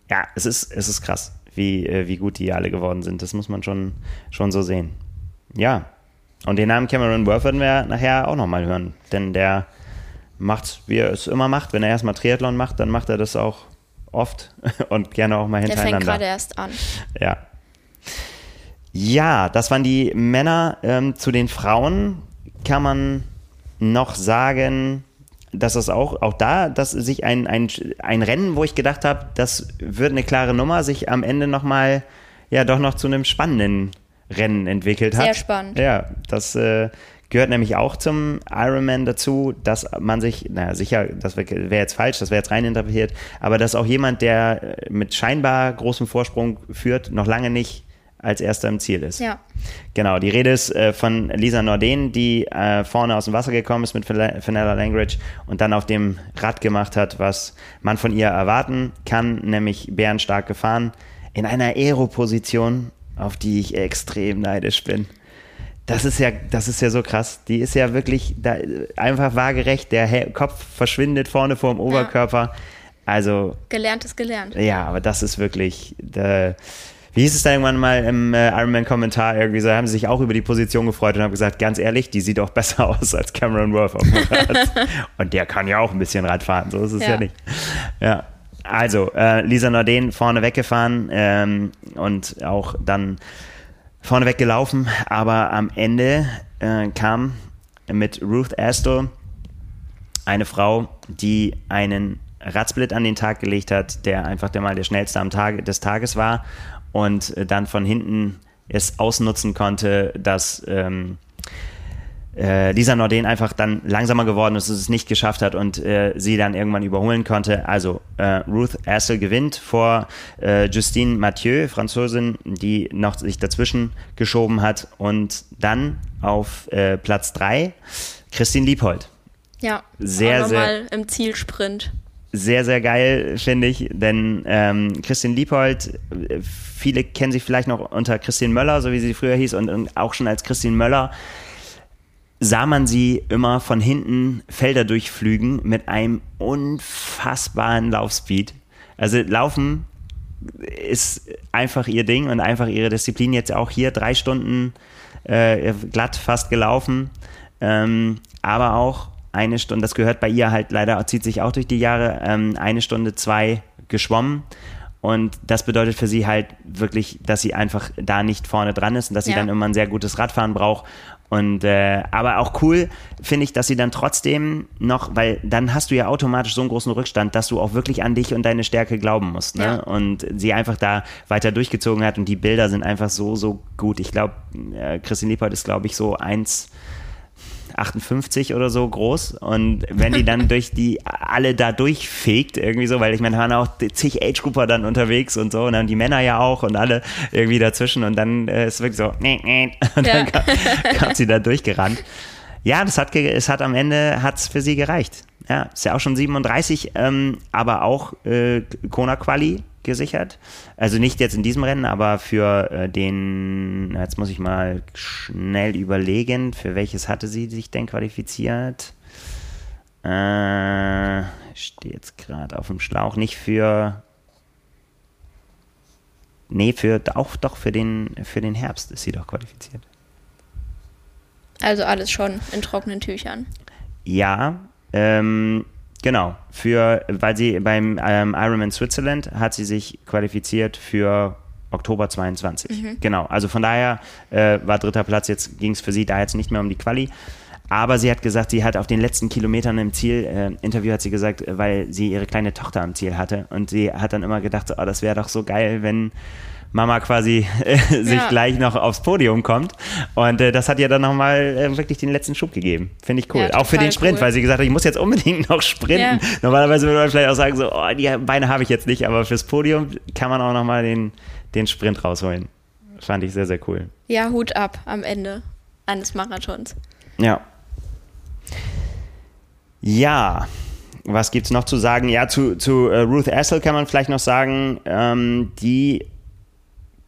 ja, es ist, es ist krass, wie, äh, wie gut die alle geworden sind. Das muss man schon, schon so sehen. Ja. Und den Namen Cameron Worth werden wir nachher auch nochmal hören. Denn der macht, wie er es immer macht. Wenn er erstmal Triathlon macht, dann macht er das auch oft und gerne auch mal hintereinander. Der fängt gerade erst an. Ja. Ja, das waren die Männer. Ähm, zu den Frauen kann man noch sagen, dass das auch, auch da, dass sich ein, ein, ein Rennen, wo ich gedacht habe, das wird eine klare Nummer, sich am Ende nochmal, ja, doch noch zu einem spannenden Rennen entwickelt hat. Sehr spannend. Ja, das äh, gehört nämlich auch zum Ironman dazu, dass man sich, naja, sicher, das wäre wär jetzt falsch, das wäre jetzt reininterpretiert, aber dass auch jemand, der mit scheinbar großem Vorsprung führt, noch lange nicht als erster im Ziel ist. Ja. Genau, die Rede ist äh, von Lisa Norden, die äh, vorne aus dem Wasser gekommen ist mit Fenella Langridge und dann auf dem Rad gemacht hat, was man von ihr erwarten kann, nämlich bärenstark gefahren, in einer Aero-Position, auf die ich extrem neidisch bin. Das ist ja, das ist ja so krass. Die ist ja wirklich da, einfach waagerecht. Der Kopf verschwindet vorne vor dem Oberkörper. Ja. Also. Gelernt ist gelernt. Ja, aber das ist wirklich. Da, wie hieß es da irgendwann mal im äh, Ironman-Kommentar? Irgendwie so, haben sie sich auch über die Position gefreut und haben gesagt, ganz ehrlich, die sieht auch besser aus als Cameron Worth auf dem Rad. und der kann ja auch ein bisschen Rad fahren, so ist es ja, ja nicht. Ja. Also, äh, Lisa Norden vorne weggefahren ähm, und auch dann vorneweg gelaufen, aber am Ende äh, kam mit Ruth Astor eine Frau, die einen Radsplit an den Tag gelegt hat, der einfach der mal der schnellste am Tag des Tages war und dann von hinten es ausnutzen konnte, dass ähm, äh, Lisa Norden einfach dann langsamer geworden ist, es nicht geschafft hat und äh, sie dann irgendwann überholen konnte. Also äh, Ruth Assel gewinnt vor äh, Justine Mathieu, Französin, die noch sich dazwischen geschoben hat und dann auf äh, Platz 3 Christine Liebhold. Ja, sehr, sehr im Zielsprint. Sehr, sehr geil, finde ich, denn ähm, Christine Liebhold, viele kennen sie vielleicht noch unter Christine Möller, so wie sie früher hieß, und, und auch schon als Christine Möller sah man sie immer von hinten Felder durchflügen mit einem unfassbaren Laufspeed. Also Laufen ist einfach ihr Ding und einfach ihre Disziplin. Jetzt auch hier drei Stunden äh, glatt fast gelaufen, ähm, aber auch eine Stunde, das gehört bei ihr halt leider, zieht sich auch durch die Jahre, ähm, eine Stunde zwei geschwommen. Und das bedeutet für sie halt wirklich, dass sie einfach da nicht vorne dran ist und dass sie ja. dann immer ein sehr gutes Radfahren braucht. Und äh, aber auch cool finde ich, dass sie dann trotzdem noch, weil dann hast du ja automatisch so einen großen Rückstand, dass du auch wirklich an dich und deine Stärke glauben musst. Ne? Ja. Und sie einfach da weiter durchgezogen hat und die Bilder sind einfach so, so gut. Ich glaube, äh, Christine Liebert ist, glaube ich, so eins 58 oder so groß. Und wenn die dann durch die alle da durchfegt, irgendwie so, weil ich meine, waren auch zig Age-Grupper dann unterwegs und so, und dann die Männer ja auch und alle irgendwie dazwischen und dann äh, ist wirklich so, nee, nee, und dann ja. kam, kam sie da durchgerannt. Ja, das hat, es hat am Ende hat's für sie gereicht. Ja, ist ja auch schon 37, ähm, aber auch äh, Kona Quali gesichert. Also nicht jetzt in diesem Rennen, aber für äh, den, jetzt muss ich mal schnell überlegen, für welches hatte sie sich denn qualifiziert? Äh, stehe jetzt gerade auf dem Schlauch. Nicht für. Nee, für auch doch für den, für den Herbst ist sie doch qualifiziert. Also alles schon in trockenen Tüchern. Ja, ähm, Genau, für, weil sie beim ähm, Ironman Switzerland hat sie sich qualifiziert für Oktober 22. Mhm. Genau, also von daher äh, war dritter Platz, jetzt ging es für sie da jetzt nicht mehr um die Quali. Aber sie hat gesagt, sie hat auf den letzten Kilometern im Ziel-Interview äh, hat sie gesagt, weil sie ihre kleine Tochter am Ziel hatte. Und sie hat dann immer gedacht, oh, das wäre doch so geil, wenn Mama quasi äh, sich ja. gleich noch aufs Podium kommt. Und äh, das hat ihr dann nochmal äh, wirklich den letzten Schub gegeben. Finde ich cool. Ja, auch für den Sprint, cool. weil sie gesagt hat, ich muss jetzt unbedingt noch sprinten. Ja. Normalerweise würde man vielleicht auch sagen, so, oh, die Beine habe ich jetzt nicht, aber fürs Podium kann man auch nochmal den, den Sprint rausholen. Fand ich sehr, sehr cool. Ja, Hut ab am Ende eines Marathons. Ja. Ja, was gibt es noch zu sagen? Ja, zu, zu uh, Ruth Essel kann man vielleicht noch sagen, ähm, die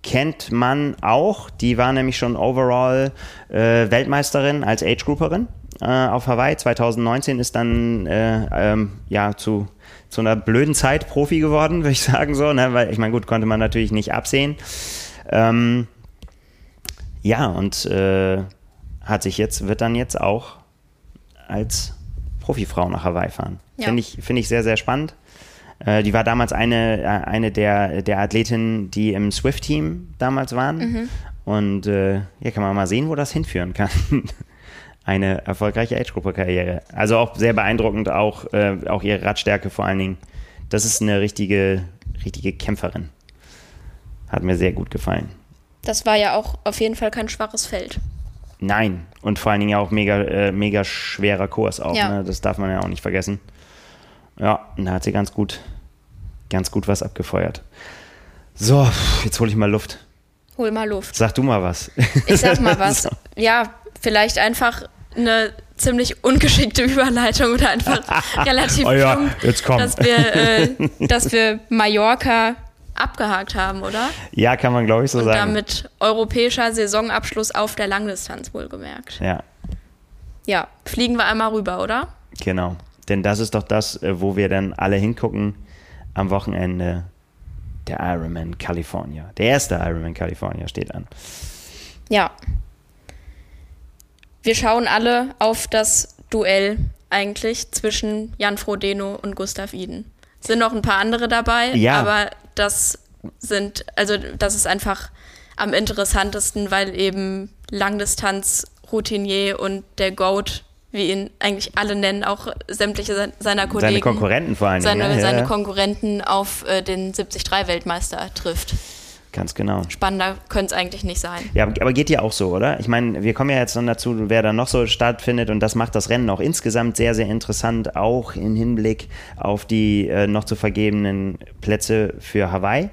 kennt man auch. Die war nämlich schon overall äh, Weltmeisterin als Age-Grouperin äh, auf Hawaii. 2019 ist dann äh, ähm, ja zu, zu einer blöden Zeit Profi geworden, würde ich sagen so. Ne? Weil ich meine, gut, konnte man natürlich nicht absehen. Ähm, ja, und äh, hat sich jetzt, wird dann jetzt auch als Profifrau nach Hawaii fahren. Ja. Finde ich, find ich sehr, sehr spannend. Äh, die war damals eine, äh, eine der, der Athletinnen, die im Swift-Team damals waren. Mhm. Und äh, hier kann man mal sehen, wo das hinführen kann. eine erfolgreiche Age-Gruppe-Karriere. Also auch sehr beeindruckend, auch, äh, auch ihre Radstärke vor allen Dingen. Das ist eine richtige, richtige Kämpferin. Hat mir sehr gut gefallen. Das war ja auch auf jeden Fall kein schwaches Feld. Nein, und vor allen Dingen ja auch mega, äh, mega schwerer Kurs auch. Ja. Ne? Das darf man ja auch nicht vergessen. Ja, und da hat sie ganz gut, ganz gut was abgefeuert. So, jetzt hole ich mal Luft. Hol mal Luft. Sag du mal was. Ich sag mal was. so. Ja, vielleicht einfach eine ziemlich ungeschickte Überleitung oder einfach relativ oh ja, jetzt komm. dass wir, äh, dass wir Mallorca abgehakt haben, oder? Ja, kann man glaube ich so Und sagen. damit europäischer Saisonabschluss auf der Langdistanz wohlgemerkt. Ja. Ja, fliegen wir einmal rüber, oder? Genau. Denn das ist doch das, äh, wo wir dann alle hingucken am Wochenende. Der Ironman California. Der erste Ironman California steht an. Ja. Wir schauen alle auf das Duell eigentlich zwischen Jan Frodeno und Gustav Iden. Sind noch ein paar andere dabei, ja. aber das sind, also das ist einfach am interessantesten, weil eben Langdistanz Routinier und der Goat wie ihn eigentlich alle nennen, auch sämtliche seiner Kollegen. Seine Konkurrenten vor allem. Seine, ja, seine Konkurrenten auf äh, den 73-Weltmeister trifft. Ganz genau. Spannender könnte es eigentlich nicht sein. Ja, aber geht dir auch so, oder? Ich meine, wir kommen ja jetzt noch dazu, wer da noch so stattfindet und das macht das Rennen auch insgesamt sehr, sehr interessant, auch im Hinblick auf die äh, noch zu vergebenen Plätze für Hawaii.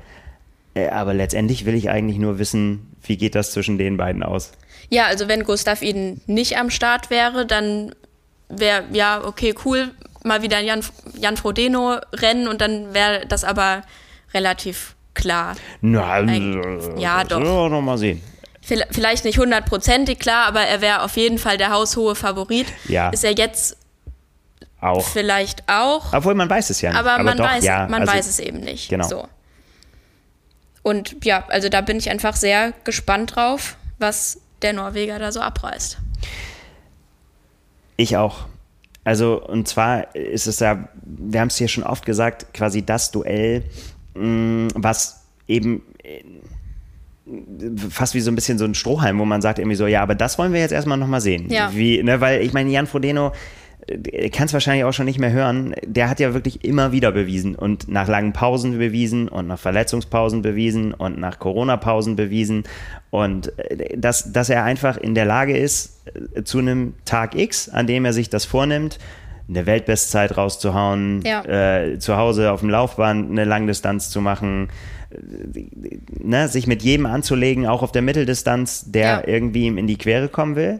Äh, aber letztendlich will ich eigentlich nur wissen, wie geht das zwischen den beiden aus? Ja, also wenn Gustav Iden nicht am Start wäre, dann wäre, ja, okay, cool, mal wieder Jan, Jan Frodeno rennen und dann wäre das aber relativ klar. Na, Ein, ja, doch. Wir noch mal sehen. Vielleicht nicht hundertprozentig klar, aber er wäre auf jeden Fall der haushohe Favorit. Ja. Ist er jetzt auch. Vielleicht auch. Obwohl man weiß es ja nicht. Aber, aber man, doch, weiß, ja, man also, weiß es eben nicht. Genau. So. Und ja, also da bin ich einfach sehr gespannt drauf, was der Norweger da so abreißt. Ich auch. Also, und zwar ist es ja, wir haben es hier schon oft gesagt, quasi das Duell, mm, was eben äh, fast wie so ein bisschen so ein Strohhalm, wo man sagt irgendwie so, ja, aber das wollen wir jetzt erstmal nochmal sehen. Ja. Wie, ne, weil ich meine, Jan Frodeno, kann es wahrscheinlich auch schon nicht mehr hören, der hat ja wirklich immer wieder bewiesen und nach langen Pausen bewiesen und nach Verletzungspausen bewiesen und nach Corona-Pausen bewiesen und äh, dass, dass er einfach in der Lage ist, äh, zu einem Tag X, an dem er sich das vornimmt, eine Weltbestzeit rauszuhauen, ja. äh, zu Hause auf dem Laufband eine Langdistanz zu machen, äh, ne, sich mit jedem anzulegen, auch auf der Mitteldistanz, der ja. irgendwie ihm in die Quere kommen will.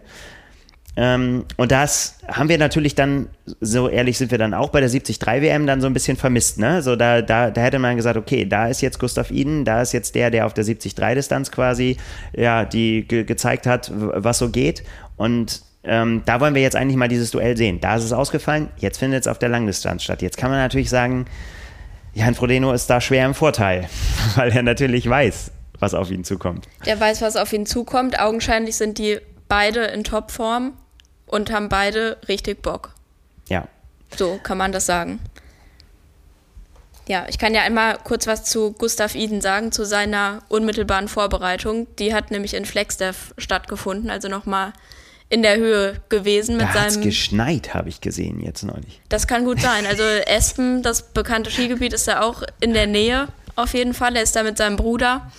Ähm, und das haben wir natürlich dann, so ehrlich sind wir dann auch bei der 73 WM dann so ein bisschen vermisst. Ne? So da, da, da hätte man gesagt, okay, da ist jetzt Gustav Iden, da ist jetzt der, der auf der 73 Distanz quasi ja, die ge gezeigt hat, was so geht. Und ähm, da wollen wir jetzt eigentlich mal dieses Duell sehen. Da ist es ausgefallen, jetzt findet es auf der Langdistanz statt. Jetzt kann man natürlich sagen, Jan Frodeno ist da schwer im Vorteil, weil er natürlich weiß, was auf ihn zukommt. Der weiß, was auf ihn zukommt. Augenscheinlich sind die beide in Topform und haben beide richtig Bock. Ja. So kann man das sagen. Ja, ich kann ja einmal kurz was zu Gustav Iden sagen, zu seiner unmittelbaren Vorbereitung. Die hat nämlich in Flagstaff stattgefunden, also nochmal in der Höhe gewesen mit da seinem. geschneit, habe ich gesehen jetzt neulich. Das kann gut sein. Also Espen, das bekannte Skigebiet, ist ja auch in der Nähe auf jeden Fall. Er ist da mit seinem Bruder.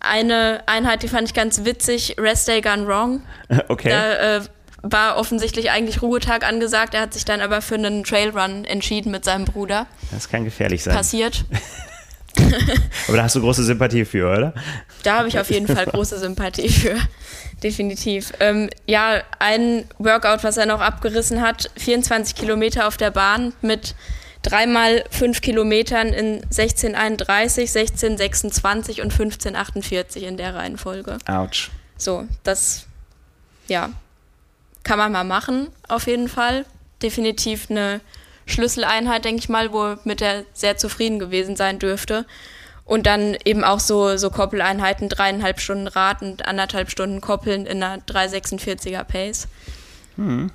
Eine Einheit, die fand ich ganz witzig, Rest Day Gone Wrong. Okay. Da äh, war offensichtlich eigentlich Ruhetag angesagt. Er hat sich dann aber für einen Trailrun entschieden mit seinem Bruder. Das kann gefährlich sein. Passiert. Aber da hast du große Sympathie für, oder? Da habe ich auf jeden Fall große Sympathie für. Definitiv. Ähm, ja, ein Workout, was er noch abgerissen hat, 24 Kilometer auf der Bahn mit dreimal fünf Kilometern in 1631, 1626 und 1548 in der Reihenfolge. Autsch. So, das, ja, kann man mal machen, auf jeden Fall. Definitiv eine Schlüsseleinheit, denke ich mal, womit er sehr zufrieden gewesen sein dürfte. Und dann eben auch so, so Koppeleinheiten, dreieinhalb Stunden Rad und anderthalb Stunden Koppeln in einer 346er Pace. Hm.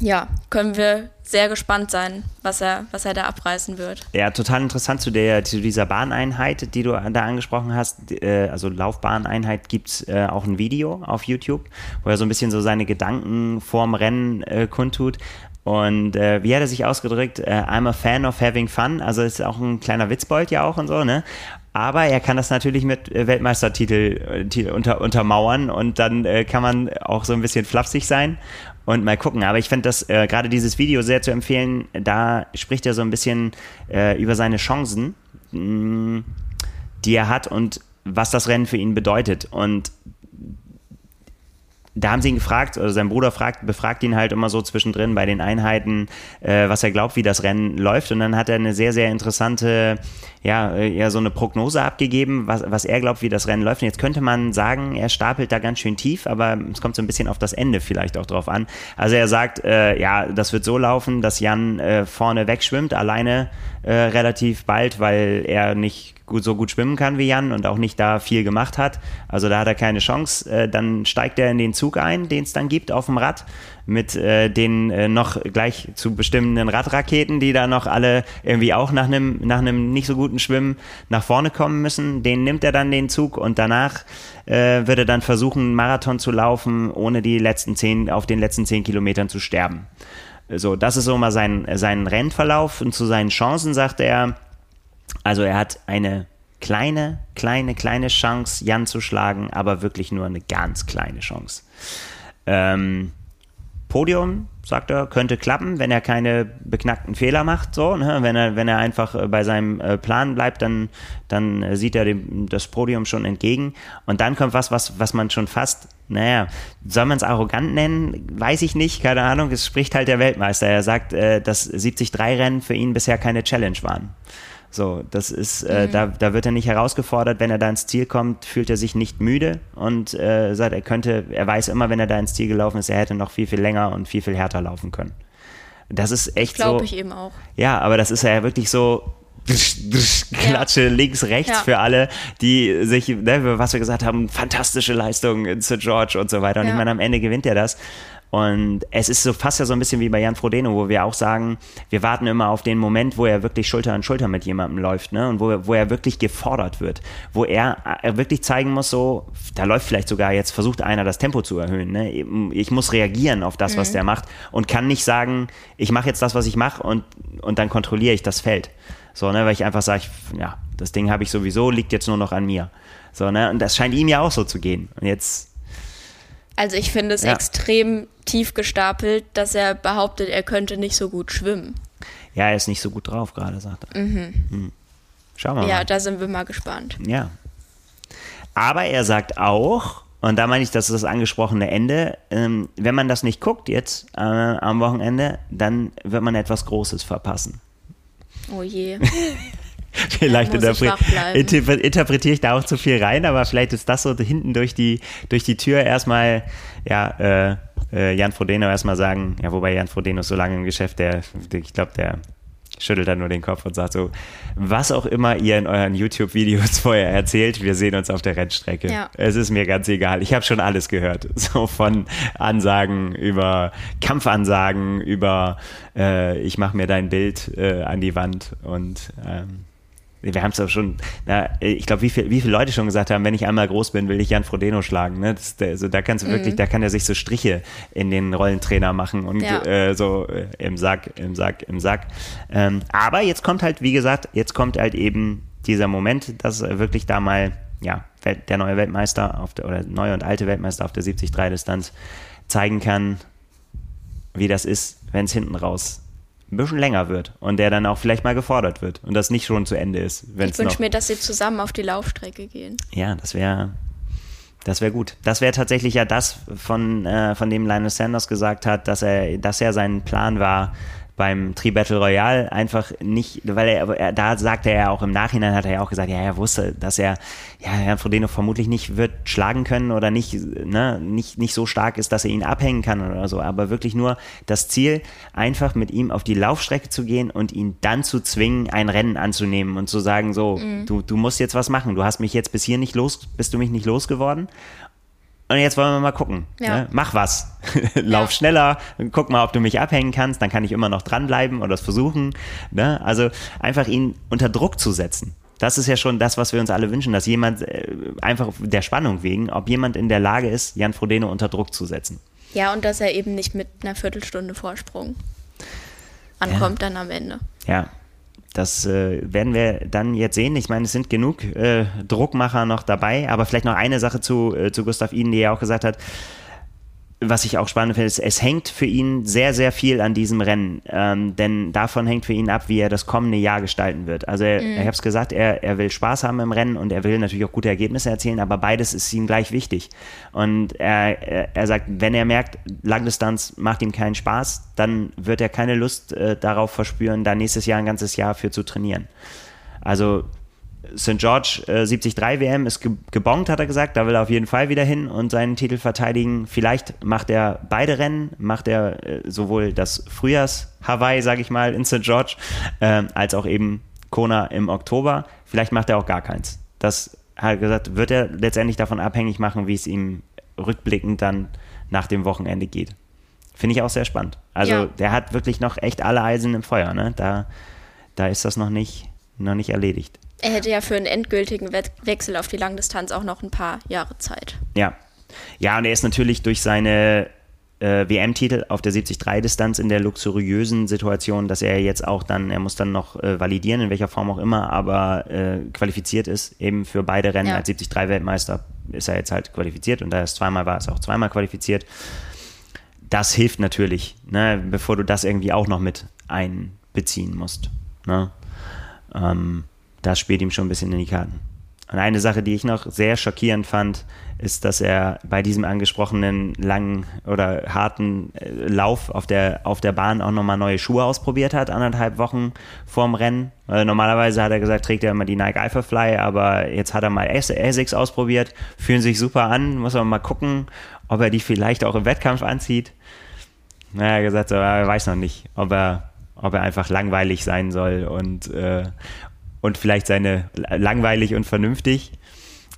Ja, können wir sehr gespannt sein, was er, was er da abreißen wird. Ja, total interessant zu, der, zu dieser Bahneinheit, die du da angesprochen hast. Äh, also Laufbahneinheit gibt es äh, auch ein Video auf YouTube, wo er so ein bisschen so seine Gedanken vorm Rennen äh, kundtut. Und äh, wie hat er sich ausgedrückt? Äh, I'm a fan of having fun. Also ist auch ein kleiner Witzbold ja auch und so, ne? Aber er kann das natürlich mit Weltmeistertitel unter, untermauern und dann äh, kann man auch so ein bisschen flapsig sein und mal gucken. Aber ich finde das äh, gerade dieses Video sehr zu empfehlen. Da spricht er so ein bisschen äh, über seine Chancen, mh, mm, die er hat und was das Rennen für ihn bedeutet. Und da haben sie ihn gefragt, also sein Bruder fragt, befragt ihn halt immer so zwischendrin bei den Einheiten, äh, was er glaubt, wie das Rennen läuft. Und dann hat er eine sehr, sehr interessante, ja, äh, ja so eine Prognose abgegeben, was, was er glaubt, wie das Rennen läuft. Und jetzt könnte man sagen, er stapelt da ganz schön tief, aber es kommt so ein bisschen auf das Ende vielleicht auch drauf an. Also er sagt, äh, ja, das wird so laufen, dass Jan äh, vorne wegschwimmt, alleine äh, relativ bald, weil er nicht so gut schwimmen kann wie Jan und auch nicht da viel gemacht hat. Also da hat er keine Chance. Äh, dann steigt er in den Zug ein, den es dann gibt auf dem Rad mit äh, den äh, noch gleich zu bestimmenden Radraketen, die da noch alle irgendwie auch nach einem nach einem nicht so guten Schwimmen nach vorne kommen müssen. Den nimmt er dann den Zug und danach äh, wird er dann versuchen, einen Marathon zu laufen, ohne die letzten zehn auf den letzten zehn Kilometern zu sterben. So, das ist so mal sein, sein Rennverlauf und zu seinen Chancen sagt er, also er hat eine kleine, kleine, kleine Chance, Jan zu schlagen, aber wirklich nur eine ganz kleine Chance. Ähm, Podium, sagt er, könnte klappen, wenn er keine beknackten Fehler macht. So, ne? wenn, er, wenn er einfach äh, bei seinem äh, Plan bleibt, dann, dann äh, sieht er dem, das Podium schon entgegen. Und dann kommt was, was, was man schon fast, naja, soll man es arrogant nennen? Weiß ich nicht, keine Ahnung. Es spricht halt der Weltmeister. Er sagt, dass 73-Rennen für ihn bisher keine Challenge waren. So, das ist, äh, mhm. da, da wird er nicht herausgefordert. Wenn er da ins Ziel kommt, fühlt er sich nicht müde und äh, sagt, er könnte, er weiß immer, wenn er da ins Ziel gelaufen ist, er hätte noch viel, viel länger und viel, viel härter laufen können. Das ist echt Glaube so. ich eben auch. Ja, aber das ist ja wirklich so, Klatsche ja. links, rechts ja. für alle, die sich, ne, was wir gesagt haben, fantastische Leistungen in St. George und so weiter. Und ja. ich meine, am Ende gewinnt er das. Und es ist so fast ja so ein bisschen wie bei Jan Frodeno, wo wir auch sagen, wir warten immer auf den Moment, wo er wirklich Schulter an Schulter mit jemandem läuft, ne? Und wo, er, wo er wirklich gefordert wird, wo er, er wirklich zeigen muss, so, da läuft vielleicht sogar jetzt, versucht einer das Tempo zu erhöhen, ne? Ich muss reagieren auf das, mhm. was der macht und kann nicht sagen, ich mache jetzt das, was ich mache und, und dann kontrolliere ich das Feld. So, ne, weil ich einfach sage, ja, das Ding habe ich sowieso, liegt jetzt nur noch an mir. So, ne, und das scheint ihm ja auch so zu gehen. Und jetzt also ich finde es ja. extrem tief gestapelt, dass er behauptet, er könnte nicht so gut schwimmen. Ja, er ist nicht so gut drauf gerade, sagt er. Mhm. Hm. Schauen wir mal. Ja, da sind wir mal gespannt. Ja. Aber er sagt auch, und da meine ich, das ist das angesprochene Ende, ähm, wenn man das nicht guckt jetzt äh, am Wochenende, dann wird man etwas Großes verpassen. Oh je. vielleicht interpre interpretiere ich da auch zu viel rein, aber vielleicht ist das so hinten durch die, durch die Tür erstmal, ja, äh, äh, Jan Frodeno erstmal sagen, ja, wobei Jan Frodeno ist so lange im Geschäft, der, ich glaube, der schüttelt dann nur den Kopf und sagt so, was auch immer ihr in euren YouTube-Videos vorher erzählt, wir sehen uns auf der Rennstrecke. Ja. Es ist mir ganz egal. Ich habe schon alles gehört. So von Ansagen über Kampfansagen, über äh, ich mache mir dein Bild äh, an die Wand und ähm, wir haben es auch schon, na, ich glaube, wie, viel, wie viele Leute schon gesagt haben, wenn ich einmal groß bin, will ich Jan Frodeno schlagen. Ne? Das, also da kannst du mhm. wirklich, da kann er sich so Striche in den Rollentrainer machen und ja. äh, so äh, im Sack, im Sack, im Sack. Ähm, aber jetzt kommt halt, wie gesagt, jetzt kommt halt eben dieser Moment, dass wirklich da mal, ja, der neue Weltmeister auf der, oder neue und alte Weltmeister auf der 70-3-Distanz zeigen kann, wie das ist, wenn es hinten raus ein bisschen länger wird und der dann auch vielleicht mal gefordert wird und das nicht schon zu Ende ist. Ich wünsche mir, dass sie zusammen auf die Laufstrecke gehen. Ja, das wäre das wäre gut. Das wäre tatsächlich ja das, von, äh, von dem Lionel Sanders gesagt hat, dass er, dass er sein Plan war, beim Tri-Battle Royale einfach nicht, weil er, er, da sagte er auch im Nachhinein, hat er ja auch gesagt, ja, er wusste, dass er ja, Herrn Frodeno vermutlich nicht wird schlagen können oder nicht, ne, nicht, nicht so stark ist, dass er ihn abhängen kann oder so, aber wirklich nur das Ziel, einfach mit ihm auf die Laufstrecke zu gehen und ihn dann zu zwingen, ein Rennen anzunehmen und zu sagen, so, mhm. du, du musst jetzt was machen, du hast mich jetzt bis hier nicht los, bist du mich nicht losgeworden und jetzt wollen wir mal gucken. Ja. Ne? Mach was. Lauf ja. schneller, guck mal, ob du mich abhängen kannst, dann kann ich immer noch dranbleiben oder es versuchen. Ne? Also einfach ihn unter Druck zu setzen. Das ist ja schon das, was wir uns alle wünschen, dass jemand äh, einfach der Spannung wegen, ob jemand in der Lage ist, Jan Frodeno unter Druck zu setzen. Ja, und dass er eben nicht mit einer Viertelstunde Vorsprung ankommt ja. dann am Ende. Ja, das äh, werden wir dann jetzt sehen. Ich meine, es sind genug äh, Druckmacher noch dabei, aber vielleicht noch eine Sache zu, äh, zu Gustav Iden, die er auch gesagt hat, was ich auch spannend finde, ist, es hängt für ihn sehr, sehr viel an diesem Rennen. Ähm, denn davon hängt für ihn ab, wie er das kommende Jahr gestalten wird. Also er, mhm. ich habe es gesagt, er, er will Spaß haben im Rennen und er will natürlich auch gute Ergebnisse erzielen, aber beides ist ihm gleich wichtig. Und er, er, sagt, wenn er merkt, Langdistanz macht ihm keinen Spaß, dann wird er keine Lust äh, darauf verspüren, da nächstes Jahr ein ganzes Jahr für zu trainieren. Also St. George äh, 73 WM ist ge gebongt, hat er gesagt. Da will er auf jeden Fall wieder hin und seinen Titel verteidigen. Vielleicht macht er beide Rennen, macht er äh, sowohl das Frühjahrs-Hawaii, sage ich mal, in St. George, äh, als auch eben Kona im Oktober. Vielleicht macht er auch gar keins. Das hat er gesagt, wird er letztendlich davon abhängig machen, wie es ihm rückblickend dann nach dem Wochenende geht. Finde ich auch sehr spannend. Also ja. der hat wirklich noch echt alle Eisen im Feuer. Ne? Da, da ist das noch nicht, noch nicht erledigt. Er hätte ja für einen endgültigen We Wechsel auf die Langdistanz auch noch ein paar Jahre Zeit. Ja. Ja, und er ist natürlich durch seine äh, WM-Titel auf der 73-Distanz in der luxuriösen Situation, dass er jetzt auch dann, er muss dann noch äh, validieren, in welcher Form auch immer, aber äh, qualifiziert ist, eben für beide Rennen ja. als 73-Weltmeister ist er jetzt halt qualifiziert und da er es zweimal war, ist er auch zweimal qualifiziert. Das hilft natürlich, ne, bevor du das irgendwie auch noch mit einbeziehen musst. Ne? Ähm, das spielt ihm schon ein bisschen in die Karten. Und eine Sache, die ich noch sehr schockierend fand, ist, dass er bei diesem angesprochenen langen oder harten äh, Lauf auf der, auf der Bahn auch nochmal neue Schuhe ausprobiert hat, anderthalb Wochen vorm Rennen. Weil normalerweise hat er gesagt, trägt er immer die Nike Alphafly, aber jetzt hat er mal Asics ausprobiert, fühlen sich super an, muss man mal gucken, ob er die vielleicht auch im Wettkampf anzieht. Na, er hat gesagt, er weiß noch nicht, ob er ob er einfach langweilig sein soll und, äh, und vielleicht seine langweilig und vernünftig.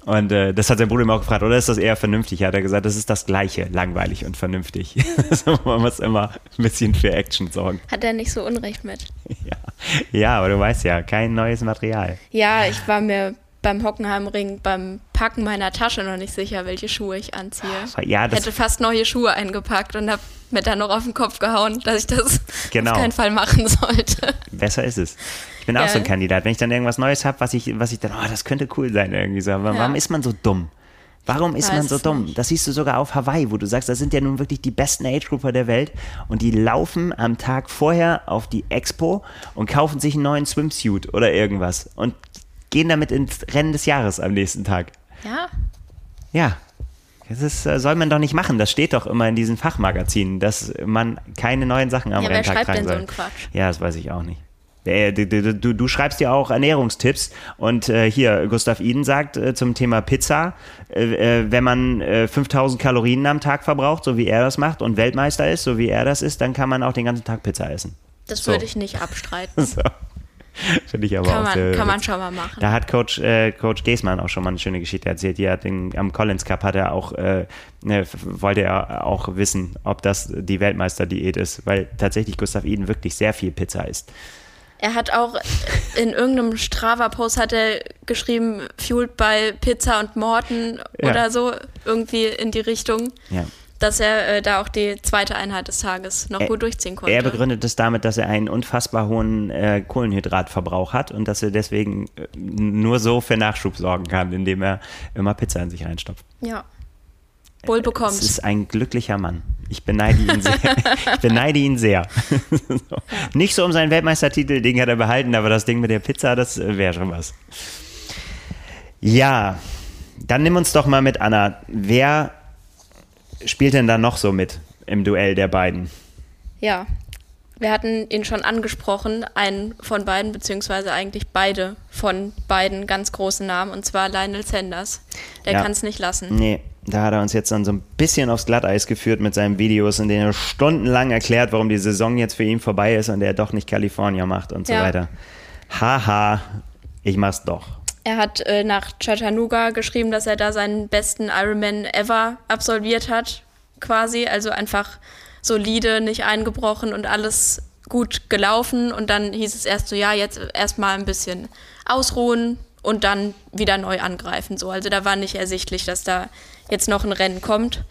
Und äh, das hat sein Bruder immer auch gefragt, oder ist das eher vernünftig? Hat er gesagt, das ist das Gleiche, langweilig und vernünftig. man muss immer ein bisschen für Action sorgen. Hat er nicht so Unrecht mit. Ja. ja, aber du weißt ja, kein neues Material. Ja, ich war mir beim Hockenheimring beim Packen meiner Tasche noch nicht sicher, welche Schuhe ich anziehe. Ja, das ich hätte fast neue Schuhe eingepackt und habe mir dann noch auf den Kopf gehauen, dass ich das genau. auf keinen Fall machen sollte. Besser ist es. Ich bin ja. auch so ein Kandidat. Wenn ich dann irgendwas Neues habe, was ich, was ich dann, oh, das könnte cool sein irgendwie so. Aber ja. warum ist man so dumm? Warum ist Weiß man so dumm? Nicht. Das siehst du sogar auf Hawaii, wo du sagst, das sind ja nun wirklich die besten Age-Grupper der Welt und die laufen am Tag vorher auf die Expo und kaufen sich einen neuen Swimsuit oder irgendwas und gehen damit ins Rennen des Jahres am nächsten Tag. Ja. Ja. Das ist, äh, soll man doch nicht machen. Das steht doch immer in diesen Fachmagazinen, dass man keine neuen Sachen am ja, Renntag wer schreibt denn soll. So einen Quatsch? Ja, das weiß ich auch nicht. Du, du, du, schreibst ja auch Ernährungstipps und äh, hier, Gustav Iden sagt äh, zum Thema Pizza, äh, äh wenn man 5000 äh, Kalorien am Tag verbraucht, so wie er das macht und Weltmeister ist, so wie er das ist, dann kann man auch den ganzen Tag Pizza essen. Das So. würde ich nicht abstreiten. So. Finde ich aber Kann auch man, sehr kann man schon mal machen. Da hat Coach, äh, Coach Geßmann auch schon mal eine schöne Geschichte erzählt. Die hat den, am Collins Cup hat er auch, äh, ne, wollte er auch wissen, ob das die Weltmeisterdiät ist, weil tatsächlich Gustav Iden wirklich sehr viel Pizza isst. Er hat auch in irgendeinem Strava-Post hat er geschrieben, fueled by Pizza und Morten Ja. oder so, irgendwie in die Richtung, Ja. Dass er äh, da auch die zweite Einheit des Tages noch Er- gut durchziehen konnte. Er begründet es damit, dass er einen unfassbar hohen äh, Kohlenhydratverbrauch hat und dass er deswegen äh, nur so für Nachschub sorgen kann, indem er immer Pizza in sich reinstopft. ja. Wohl bekommt. Es ist ein glücklicher Mann. Ich beneide ihn sehr. ich beneide ihn sehr. so. Nicht so um seinen Weltmeistertitel, den hat er behalten, aber das Ding mit der Pizza, das äh, wäre schon was. Ja, dann nimm uns doch mal mit, Anna. Wer spielt denn da noch so mit im Duell der beiden? Ja, wir hatten ihn schon angesprochen, einen von beiden, beziehungsweise eigentlich beide von beiden ganz großen Namen, und zwar Lionel Sanders. Der Ja. kann es nicht lassen. Nee, da hat er uns jetzt dann so ein bisschen aufs Glatteis geführt mit seinen Videos, in denen er stundenlang erklärt, warum die Saison jetzt für ihn vorbei ist und er doch nicht California macht und so Ja. weiter. Haha, ich mach's doch. Er hat äh, nach Chattanooga geschrieben, dass er da seinen besten Ironman ever absolviert hat, quasi. Also einfach solide, nicht eingebrochen und alles gut gelaufen. Und dann hieß es erst so, ja, jetzt erstmal ein bisschen ausruhen und dann wieder neu angreifen. So. Also da war nicht ersichtlich, dass da jetzt noch ein Rennen kommt.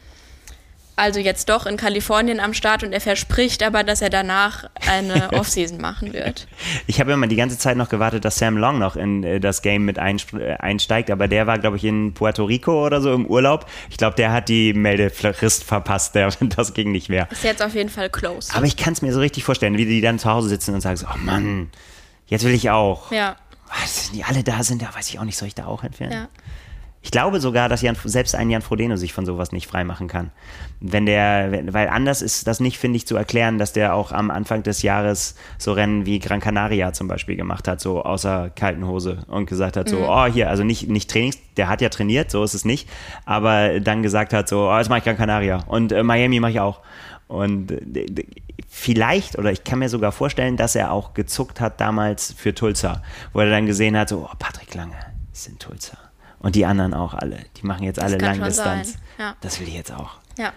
Also jetzt doch in Kalifornien am Start und er verspricht aber, dass er danach eine Offseason machen wird. Ich habe immer die ganze Zeit noch gewartet, dass Sam Long noch in äh, das Game mit äh, einsteigt, aber der war, glaube ich, in Puerto Rico oder so im Urlaub. Ich glaube, der hat die Meldefrist verpasst, der, das ging nicht mehr. Ist jetzt auf jeden Fall close. Aber ich kann es mir so richtig vorstellen, wie die dann zu Hause sitzen und sagen so, oh Mann, jetzt will ich auch. Ja, Was, die alle da sind, da weiß ich auch nicht, soll ich da auch entfernen? ja. Ich glaube sogar, dass Jan, selbst ein Jan Frodeno sich von sowas nicht freimachen kann. Wenn der, weil anders ist das nicht, finde ich, zu erklären, dass der auch am Anfang des Jahres so Rennen wie Gran Canaria zum Beispiel gemacht hat, so außer kalten Hose und gesagt hat, so, oh, hier, also nicht, nicht Trainings, der hat ja trainiert, so ist es nicht, aber dann gesagt hat, so, oh, jetzt mache ich Gran Canaria und äh, Miami mache ich auch. Und äh, vielleicht, oder ich kann mir sogar vorstellen, dass er auch gezuckt hat damals für Tulsa, wo er dann gesehen hat, so, oh, Patrick Lange ist in Tulsa. Und die anderen auch alle. Die machen jetzt alle Langdistanz. ja. Das will ich jetzt auch. Ja.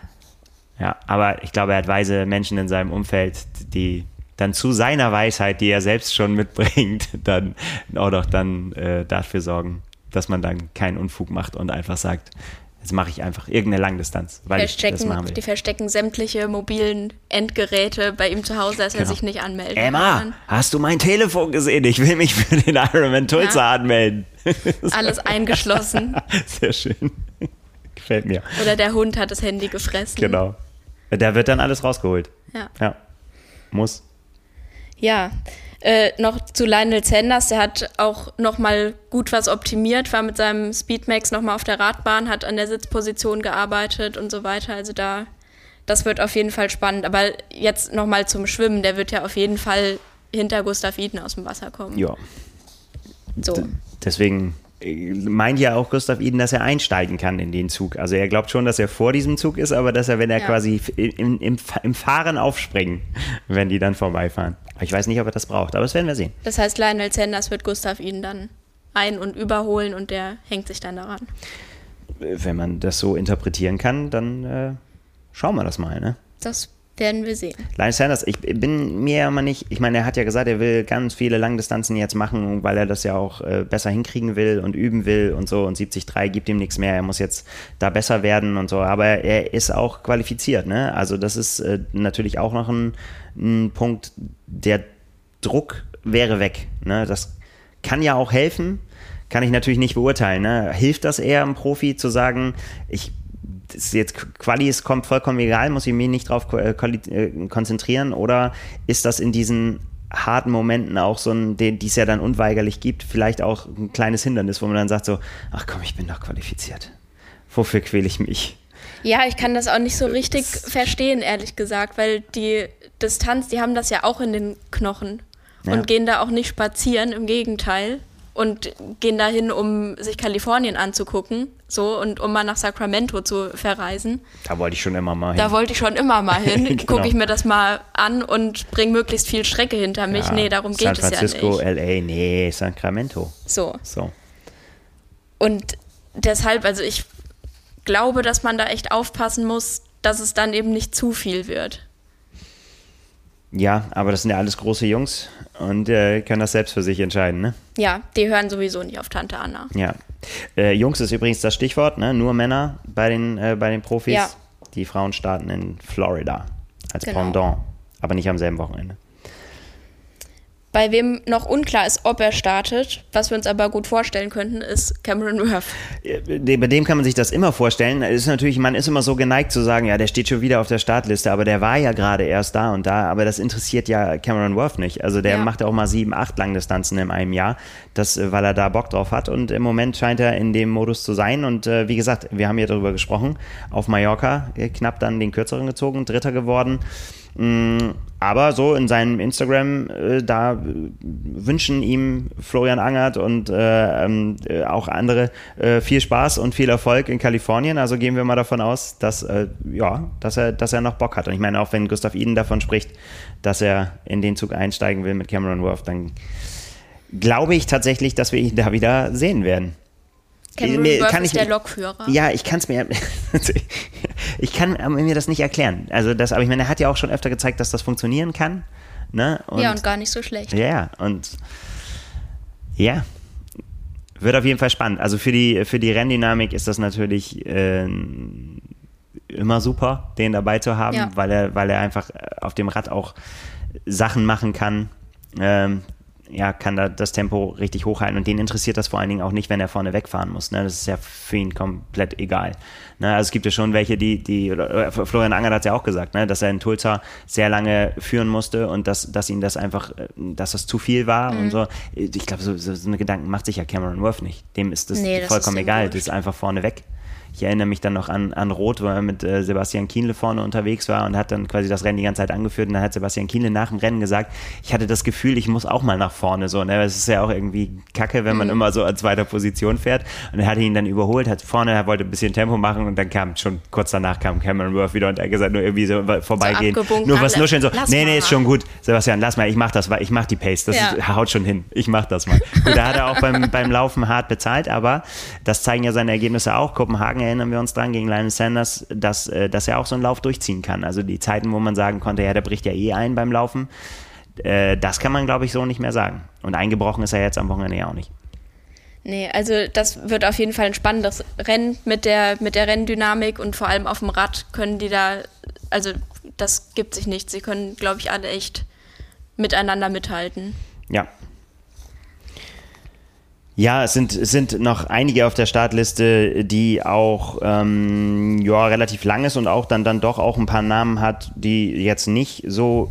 Ja, aber ich glaube, er hat weise Menschen in seinem Umfeld, die dann zu seiner Weisheit, die er selbst schon mitbringt, dann auch noch dann äh, dafür sorgen, dass man dann keinen Unfug macht und einfach sagt, jetzt mache ich einfach irgendeine Langdistanz, weil ich das machen Verstecken, will. die verstecken sämtliche mobilen Endgeräte bei ihm zu Hause, dass er Genau. sich nicht anmelden Emma, kann. hast du mein Telefon gesehen? Ich will mich für den Ironman Tulsa Ja. anmelden. Alles eingeschlossen. Sehr schön. Gefällt mir. Oder der Hund hat das Handy gefressen. Genau. Da wird dann alles rausgeholt. Ja. Ja. Muss. Ja. Äh, noch zu Lionel Sanders, der hat auch nochmal gut was optimiert, war mit seinem Speedmax nochmal auf der Radbahn, hat an der Sitzposition gearbeitet und so weiter. Also da, das wird auf jeden Fall spannend. Aber jetzt nochmal zum Schwimmen, der wird ja auf jeden Fall hinter Gustav Iden aus dem Wasser kommen. Ja. So. Deswegen äh, meint ja auch Gustav Iden, dass er einsteigen kann in den Zug. Also er glaubt schon, dass er vor diesem Zug ist, aber dass er, wenn er Ja. quasi im, im, im Fahren aufspringen, wenn die dann vorbeifahren. Ich weiß nicht, ob er das braucht, aber das werden wir sehen. Das heißt, Lionel Sanders wird Gustav Iden dann ein- und überholen und der hängt sich dann daran. Äh, Wenn man das so interpretieren kann, dann äh, schauen wir das mal, ne? Das werden wir sehen. Lionel Sanders, ich bin mir ja immer nicht, ich meine, er hat ja gesagt, er will ganz viele Langdistanzen jetzt machen, weil er das ja auch äh, besser hinkriegen will und üben will und so und 73 gibt ihm nichts mehr, er muss jetzt da besser werden und so, aber er ist auch qualifiziert, ne? Also das ist äh, natürlich auch noch ein, ein Punkt, der Druck wäre weg, ne? Das kann ja auch helfen, kann ich natürlich nicht beurteilen, ne? Hilft das eher einem Profi zu sagen, ich ist jetzt Quali ist kommt vollkommen egal, muss ich mich nicht drauf äh, äh, konzentrieren oder ist das in diesen harten Momenten auch so ein, den, die es ja dann unweigerlich gibt, vielleicht auch ein kleines Hindernis, wo man dann sagt so, ach komm, ich bin doch qualifiziert. Wofür quäle ich mich? Ja, ich kann das auch nicht so richtig verstehen, ehrlich gesagt, weil die Distanz, die haben das ja auch in den Knochen Ja. und gehen da auch nicht spazieren, im Gegenteil. Und gehen dahin, um sich Kalifornien anzugucken, so und um mal nach Sacramento zu verreisen. Da wollte ich schon immer mal hin. Da wollte ich schon immer mal hin. genau. Gucke ich mir das mal an und bringe möglichst viel Strecke hinter mich. Ja, nee, darum geht San Francisco, es ja nicht. LA, nee, Sacramento. So. So. Und deshalb, also ich glaube, dass man da echt aufpassen muss, dass es dann eben nicht zu viel wird. Ja, aber das sind ja alles große Jungs und äh, können das selbst für sich entscheiden, ne? Ja, die hören sowieso nicht auf Tante Anna. Ja. Äh, Jungs ist übrigens das Stichwort, ne? Nur Männer bei den, äh, bei den Profis. Ja. Die Frauen starten in Florida als genau. Pendant, aber nicht am selben Wochenende. Bei wem noch unklar ist, ob er startet, was wir uns aber gut vorstellen könnten, ist Cameron Worth. Bei dem kann man sich das immer vorstellen. ist natürlich, man ist immer so geneigt zu sagen, ja, der steht schon wieder auf der Startliste, aber der war ja gerade erst da und da. Aber das interessiert ja Cameron Worth nicht. Also der ja. macht auch mal sieben, acht Langdistanzen in einem Jahr, das, weil er da Bock drauf hat. Und im Moment scheint er in dem Modus zu sein. Und äh, wie gesagt, wir haben ja darüber gesprochen. Auf Mallorca knapp dann den kürzeren gezogen, Dritter geworden. Mm, aber so in seinem Instagram, äh, da wünschen ihm Florian Angert und äh, ähm, äh, auch andere äh, viel Spaß und viel Erfolg in Kalifornien. Also gehen wir mal davon aus, dass, äh, ja, dass, er, dass er noch Bock hat. Und ich meine, auch wenn Gustav Iden davon spricht, dass er in den Zug einsteigen will mit Cameron Worth, dann glaube ich tatsächlich, dass wir ihn da wieder sehen werden. Cameron mir, Worth ist ich, der Lokführer. Ja, ich kann es mir. ich kann mir das nicht erklären. Also das, aber ich meine, er hat ja auch schon öfter gezeigt, dass das funktionieren kann. Ne? Und, ja, und gar nicht so schlecht. Ja, und ja. Wird auf jeden Fall spannend. Also für die, für die Renndynamik ist das natürlich äh, immer super, den dabei zu haben, ja. weil, er, weil er einfach auf dem Rad auch Sachen machen kann, ähm, ja, kann da das Tempo richtig hochhalten und den interessiert das vor allen Dingen auch nicht, wenn er vorne wegfahren muss. Ne? Das ist ja für ihn komplett egal. Ne? Also es gibt ja schon welche, die, die oder Florian Anger hat es ja auch gesagt, ne? dass er in Tulsa sehr lange führen musste und dass, dass ihm das einfach, äh, dass das zu viel war mhm. und so. Ich glaube, so, so, so eine Gedanken macht sich ja Cameron Worth nicht. Dem ist das nee, vollkommen ist egal. Das ist einfach vorne weg. Ich erinnere mich dann noch an, an Rot, wo er mit äh, Sebastian Kienle vorne unterwegs war und hat dann quasi das Rennen die ganze Zeit angeführt. Und dann hat Sebastian Kienle nach dem Rennen gesagt, ich hatte das Gefühl, ich muss auch mal nach vorne. So, ne? Es ist ja auch irgendwie kacke, wenn man mhm. immer so an zweiter Position fährt. Und er hatte ihn dann überholt, hat vorne, er wollte ein bisschen Tempo machen und dann kam schon kurz danach kam Cameron Worth wieder und er hat gesagt, nur irgendwie so vorbeigehen. So nur was nuscheln, so, nee, nee, ist schon gut. Sebastian, lass mal, ich mach das, ich mach die Pace. Das ja. ist, haut schon hin. Ich mach das mal. Und da hat er auch beim, beim Laufen hart bezahlt, aber das zeigen ja seine Ergebnisse auch. Kopenhagen erinnern wir uns dran gegen Lionel Sanders, dass, äh, dass er auch so einen Lauf durchziehen kann. Also die Zeiten, wo man sagen konnte, ja, der bricht ja eh ein beim Laufen, äh, das kann man, glaube ich, so nicht mehr sagen. Und eingebrochen ist er jetzt am Wochenende ja auch nicht. Nee, also das wird auf jeden Fall ein spannendes Rennen mit der, mit der Renndynamik und vor allem auf dem Rad können die da, also das gibt sich nicht. Sie können, glaube ich, alle echt miteinander mithalten. Ja, ja, es sind, es sind noch einige auf der Startliste, die auch ähm, ja, relativ lang ist und auch dann, dann doch auch ein paar Namen hat, die jetzt nicht so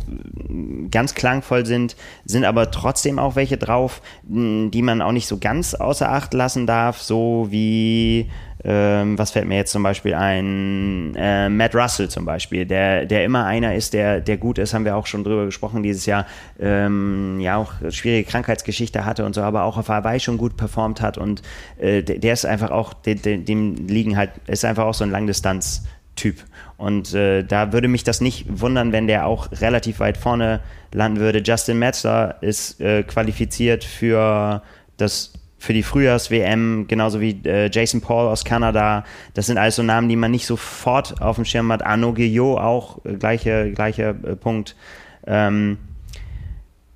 ganz klangvoll sind, sind aber trotzdem auch welche drauf, die man auch nicht so ganz außer Acht lassen darf, so wie ähm, was fällt mir jetzt zum Beispiel ein? Äh, Matt Russell zum Beispiel, der, der immer einer ist, der, der gut ist, haben wir auch schon drüber gesprochen dieses Jahr, ähm, ja auch schwierige Krankheitsgeschichte hatte und so, aber auch auf Hawaii schon gut performt hat und äh, der, der, ist einfach auch, dem, dem liegen halt, ist einfach auch so ein Langdistanz-Typ. Und äh, da würde mich das nicht wundern, wenn der auch relativ weit vorne landen würde. Justin Metzler ist äh, qualifiziert für das für die Frühjahrs-WM, genauso wie äh, Jason Paul aus Kanada. Das sind alles so Namen, die man nicht sofort auf dem Schirm hat. Arnaud Guillot auch, äh, gleicher gleiche, äh, Punkt. Ähm,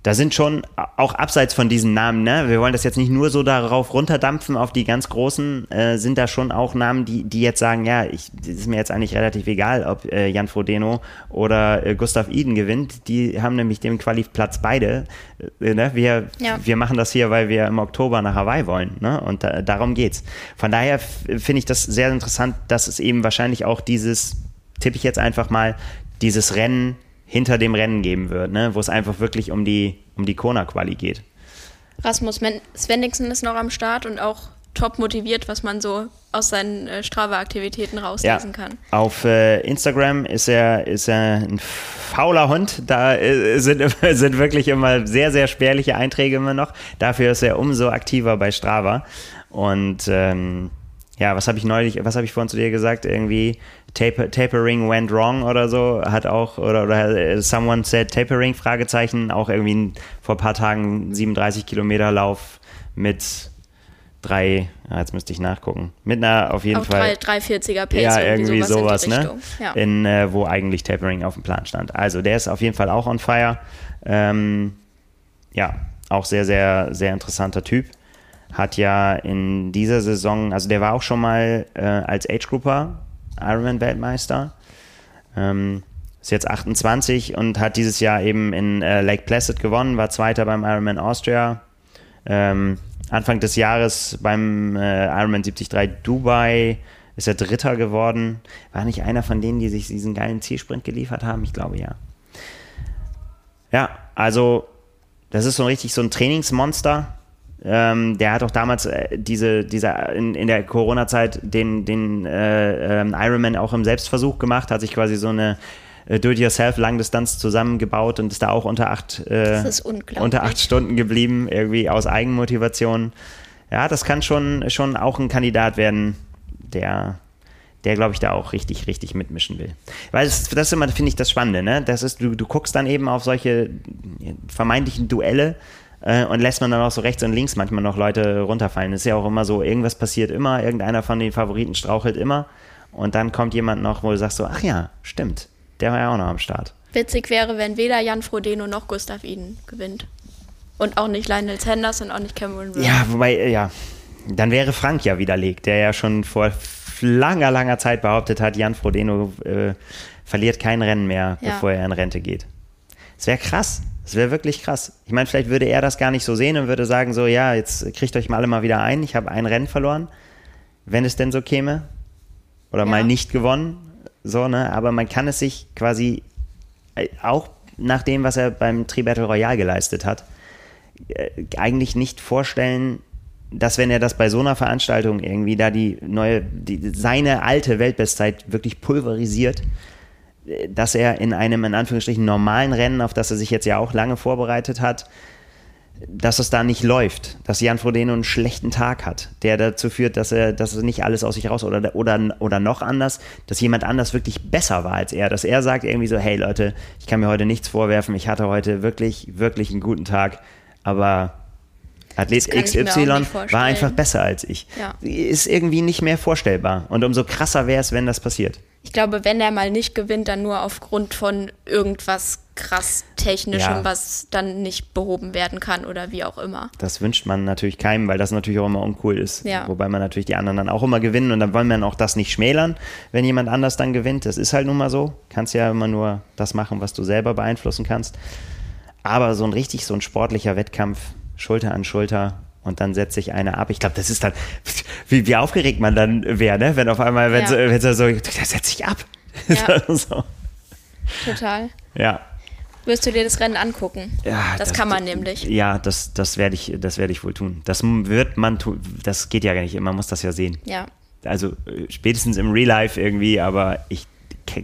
da sind schon auch abseits von diesen Namen, ne, wir wollen das jetzt nicht nur so darauf runterdampfen auf die ganz großen, äh, sind da schon auch Namen, die, die jetzt sagen, ja, ich, ist mir jetzt eigentlich relativ egal, ob äh, Jan Frodeno oder äh, Gustav Iden gewinnt. Die haben nämlich den Qualifplatz beide. Äh, ne? wir, ja. wir machen das hier, weil wir im Oktober nach Hawaii wollen, ne? Und da, darum geht's. Von daher finde ich das sehr interessant, dass es eben wahrscheinlich auch dieses, tippe ich jetzt einfach mal, dieses Rennen hinter dem Rennen geben wird, ne? wo es einfach wirklich um die, um die Kona-Quali geht. Rasmus Svenningsen ist noch am Start und auch top motiviert, was man so aus seinen äh, Strava-Aktivitäten rauslesen ja. kann. Auf äh, Instagram ist er, ist er ein fauler Hund. Da äh, sind, sind wirklich immer sehr, sehr spärliche Einträge immer noch. Dafür ist er umso aktiver bei Strava. Und ähm, ja, was habe ich neulich, was habe ich vorhin zu dir gesagt? Irgendwie Taper, Tapering went wrong oder so, hat auch, oder, oder äh, someone said Tapering, Fragezeichen, auch irgendwie vor ein paar Tagen 37 Kilometer Lauf mit drei, ja, jetzt müsste ich nachgucken, mit einer auf jeden auch Fall. 340er Pace, ja, irgendwie sowas, sowas ne? Ja. In, äh, wo eigentlich Tapering auf dem Plan stand. Also der ist auf jeden Fall auch on fire. Ähm, ja, auch sehr, sehr, sehr interessanter Typ hat ja in dieser Saison, also der war auch schon mal äh, als Age Grouper Ironman-Weltmeister. Ähm, ist jetzt 28 und hat dieses Jahr eben in äh, Lake Placid gewonnen, war Zweiter beim Ironman Austria. Ähm, Anfang des Jahres beim äh, Ironman 73 Dubai ist er Dritter geworden. War nicht einer von denen, die sich diesen geilen Zielsprint geliefert haben? Ich glaube ja. Ja, also das ist so richtig so ein Trainingsmonster. Ähm, der hat auch damals äh, diese, diese in, in der Corona-Zeit den, den äh, ähm, Ironman auch im Selbstversuch gemacht, hat sich quasi so eine äh, Do-it-yourself-Langdistanz zusammengebaut und ist da auch unter acht, äh, unter acht Stunden geblieben, irgendwie aus Eigenmotivation. Ja, das kann schon, schon auch ein Kandidat werden, der, der glaube ich, da auch richtig, richtig mitmischen will. Weil das, das ist immer, finde ich, das Spannende, ne? Das ist, du, du guckst dann eben auf solche vermeintlichen Duelle äh, und lässt man dann auch so rechts und links manchmal noch Leute runterfallen. Es ist ja auch immer so, irgendwas passiert immer, irgendeiner von den Favoriten strauchelt immer und dann kommt jemand noch, wo du sagst so, ach ja, stimmt, der war ja auch noch am Start. Witzig wäre, wenn weder Jan Frodeno noch Gustav Iden gewinnt. Und auch nicht Lionel Sanders und auch nicht Cameron Brown. Ja, wobei, äh, ja, dann wäre Frank ja widerlegt, der ja schon vor langer, langer Zeit behauptet hat, Jan Frodeno äh, verliert kein Rennen mehr, ja. bevor er in Rente geht. Das wäre krass. Das wäre wirklich krass. Ich meine, vielleicht würde er das gar nicht so sehen und würde sagen so, ja, jetzt kriegt euch mal alle mal wieder ein. Ich habe ein Rennen verloren, wenn es denn so käme. Oder ja. mal nicht gewonnen. So, ne? Aber man kann es sich quasi äh, auch nach dem, was er beim Tri-Battle Royale geleistet hat, äh, eigentlich nicht vorstellen, dass wenn er das bei so einer Veranstaltung irgendwie da die neue, die, seine alte Weltbestzeit wirklich pulverisiert, dass er in einem in Anführungsstrichen normalen Rennen, auf das er sich jetzt ja auch lange vorbereitet hat, dass es da nicht läuft, dass Jan Frodeno einen schlechten Tag hat, der dazu führt, dass er, dass er nicht alles aus sich raus oder, oder, oder noch anders, dass jemand anders wirklich besser war als er, dass er sagt irgendwie so, hey Leute, ich kann mir heute nichts vorwerfen, ich hatte heute wirklich, wirklich einen guten Tag, aber Athlet XY war einfach besser als ich. Ja. Ist irgendwie nicht mehr vorstellbar. Und umso krasser wäre es, wenn das passiert. Ich glaube, wenn er mal nicht gewinnt, dann nur aufgrund von irgendwas krass Technischem, ja. was dann nicht behoben werden kann oder wie auch immer. Das wünscht man natürlich keinem, weil das natürlich auch immer uncool ist. Ja. Wobei man natürlich die anderen dann auch immer gewinnen und dann wollen wir auch das nicht schmälern, wenn jemand anders dann gewinnt. Das ist halt nun mal so. Kannst ja immer nur das machen, was du selber beeinflussen kannst. Aber so ein richtig, so ein sportlicher Wettkampf, Schulter an Schulter, und dann setzt sich einer ab. Ich glaube, das ist dann, wie, wie aufgeregt man dann wäre, ne? wenn auf einmal, wenn, ja. so, wenn so, der setzt sich ab. Ja. so. Total. Ja. Wirst du dir das Rennen angucken? Ja, das, das kann man nämlich. Ja, das, das werde ich, das ich wohl tun. Das wird man tun. Das geht ja gar nicht. Man muss das ja sehen. Ja. Also äh, spätestens im Real Life irgendwie, aber ich,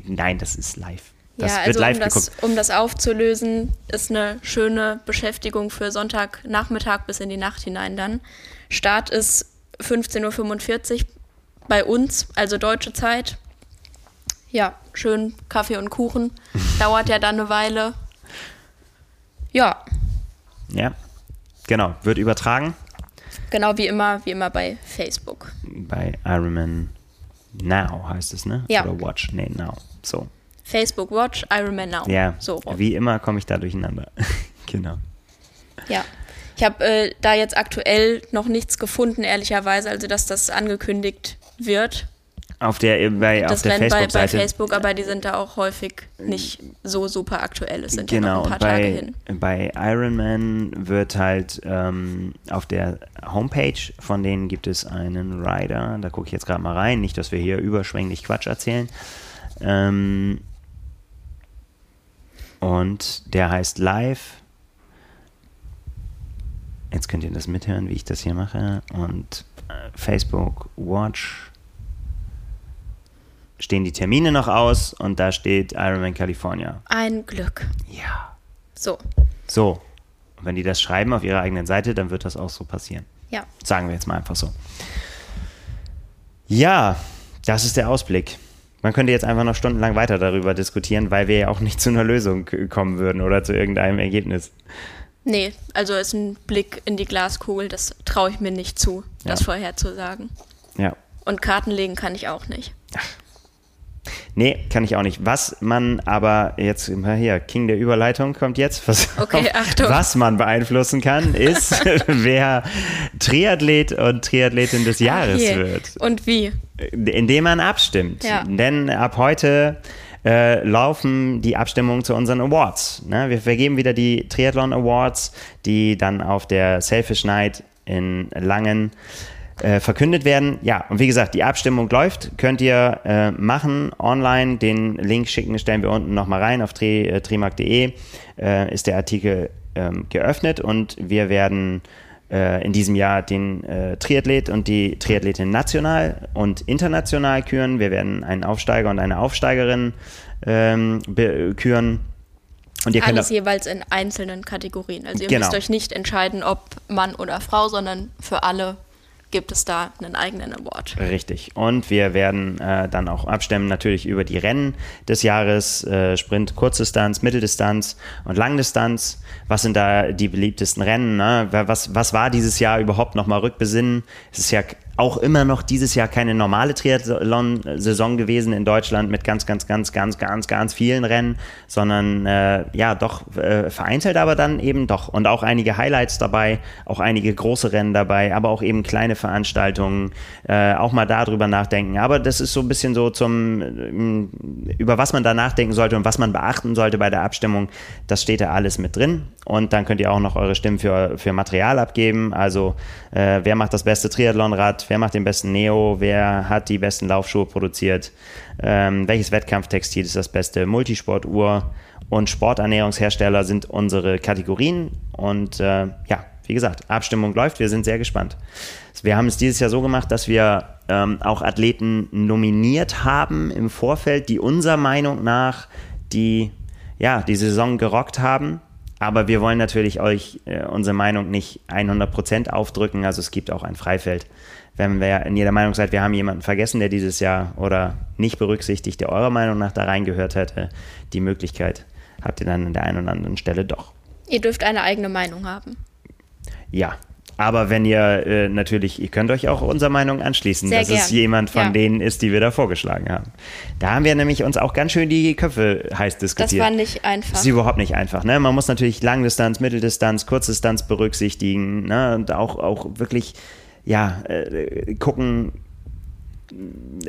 nein, das ist live. Das ja, also um das, um das, aufzulösen, ist eine schöne Beschäftigung für Sonntagnachmittag bis in die Nacht hinein dann. Start ist 15.45 Uhr bei uns, also deutsche Zeit. Ja, schön Kaffee und Kuchen. Dauert ja dann eine Weile. Ja. Ja, genau. Wird übertragen. Genau wie immer, wie immer bei Facebook. Bei Ironman Now heißt es, ne? Ja. Oder Watch, nee, Now. So. Facebook Watch, Ironman Now. Ja, so wie immer komme ich da durcheinander. genau. Ja. Ich habe äh, da jetzt aktuell noch nichts gefunden, ehrlicherweise, also dass das angekündigt wird. Auf der, bei, das auf der Facebook-Seite. Bei, bei Facebook, aber die sind da auch häufig nicht so super aktuell. Es sind genau, ja noch ein paar bei, Tage hin. Bei Ironman wird halt ähm, auf der Homepage von denen gibt es einen Rider. Da gucke ich jetzt gerade mal rein. Nicht, dass wir hier überschwänglich Quatsch erzählen. Ähm, und der heißt Live. Jetzt könnt ihr das mithören, wie ich das hier mache. Und Facebook Watch stehen die Termine noch aus und da steht Ironman California. Ein Glück. Ja. So, So. Und wenn die das schreiben auf ihrer eigenen Seite, dann wird das auch so passieren. ja. Sagen wir jetzt mal einfach so. Ja, das ist der Ausblick. Man könnte jetzt einfach noch stundenlang weiter darüber diskutieren, weil wir ja auch nicht zu einer Lösung kommen würden oder zu irgendeinem Ergebnis. Nee, also ist ein Blick in die Glaskugel, das traue ich mir nicht zu, das Ja. vorherzusagen. Ja. Und Karten legen kann ich auch nicht. Nee, kann ich auch nicht. Was man aber jetzt, hier, King der Überleitung kommt jetzt. Was, Okay, Achtung. Was man beeinflussen kann, ist, wer Triathlet und Triathletin des Jahres Hier. wird. Und wie? Indem man abstimmt. Ja. Denn ab heute äh, laufen die Abstimmungen zu unseren Awards. Ne? Wir vergeben wieder die Triathlon Awards, die dann auf der Selfish Night in Langen äh, verkündet werden. Ja, und wie gesagt, die Abstimmung läuft. Könnt ihr äh, machen online. Den Link schicken, stellen wir unten nochmal rein auf tri, äh, trimark.de. Äh, ist der Artikel ähm, geöffnet und wir werden äh, in diesem Jahr den Triathlet und die Triathletin national und international küren. Wir werden einen Aufsteiger und eine Aufsteigerin ähm, küren. Und ihr Alles jeweils in einzelnen Kategorien. Also ihr Genau. müsst euch nicht entscheiden, ob Mann oder Frau, sondern für alle gibt es da einen eigenen Award. Richtig. Und wir werden äh, dann auch abstimmen natürlich über die Rennen des Jahres, äh, Sprint, Kurzdistanz, Mitteldistanz und Langdistanz. Was sind da die beliebtesten Rennen? Ne? Was, was war dieses Jahr überhaupt nochmal rückbesinnen? Es ist ja auch immer noch dieses Jahr keine normale Triathlon-Saison gewesen in Deutschland mit ganz, ganz, ganz, ganz, ganz, ganz vielen Rennen, sondern äh, ja, doch äh, vereinzelt, aber dann eben doch. Und auch einige Highlights dabei, auch einige große Rennen dabei, aber auch eben kleine Veranstaltungen, äh, auch mal darüber nachdenken. Aber das ist so ein bisschen so zum, ähm, über was man da nachdenken sollte und was man beachten sollte bei der Abstimmung. Das steht da alles mit drin. Und dann könnt ihr auch noch eure Stimmen für, für Material abgeben. Also, äh, wer macht das beste Triathlonrad? Wer macht den besten Neo? Wer hat die besten Laufschuhe produziert? Ähm, welches Wettkampftextil ist das beste? Multisportuhr und Sporternährungshersteller sind unsere Kategorien. Und äh, ja, wie gesagt, Abstimmung läuft. Wir sind sehr gespannt. Wir haben es dieses Jahr so gemacht, dass wir ähm, auch Athleten nominiert haben im Vorfeld, die unserer Meinung nach die, ja, die Saison gerockt haben. Aber wir wollen natürlich euch äh, unsere Meinung nicht 100% aufdrücken. Also es gibt auch ein Freifeld. Wenn wir in jeder Meinung seid, wir haben jemanden vergessen, der dieses Jahr oder nicht berücksichtigt, der eurer Meinung nach da reingehört hätte, die Möglichkeit habt ihr dann an der einen oder anderen Stelle doch. Ihr dürft eine eigene Meinung haben. Ja. Aber wenn ihr äh, natürlich, ihr könnt euch auch unserer Meinung anschließen, Sehr dass es gern. jemand von Ja. denen ist, die wir da vorgeschlagen haben. Da haben wir nämlich uns auch ganz schön die Köpfe heiß Das diskutiert. war nicht einfach. Das ist überhaupt nicht einfach. Ne? Man muss natürlich Langdistanz, Mitteldistanz, Kurzdistanz berücksichtigen ne? und auch, auch wirklich ja, äh, gucken,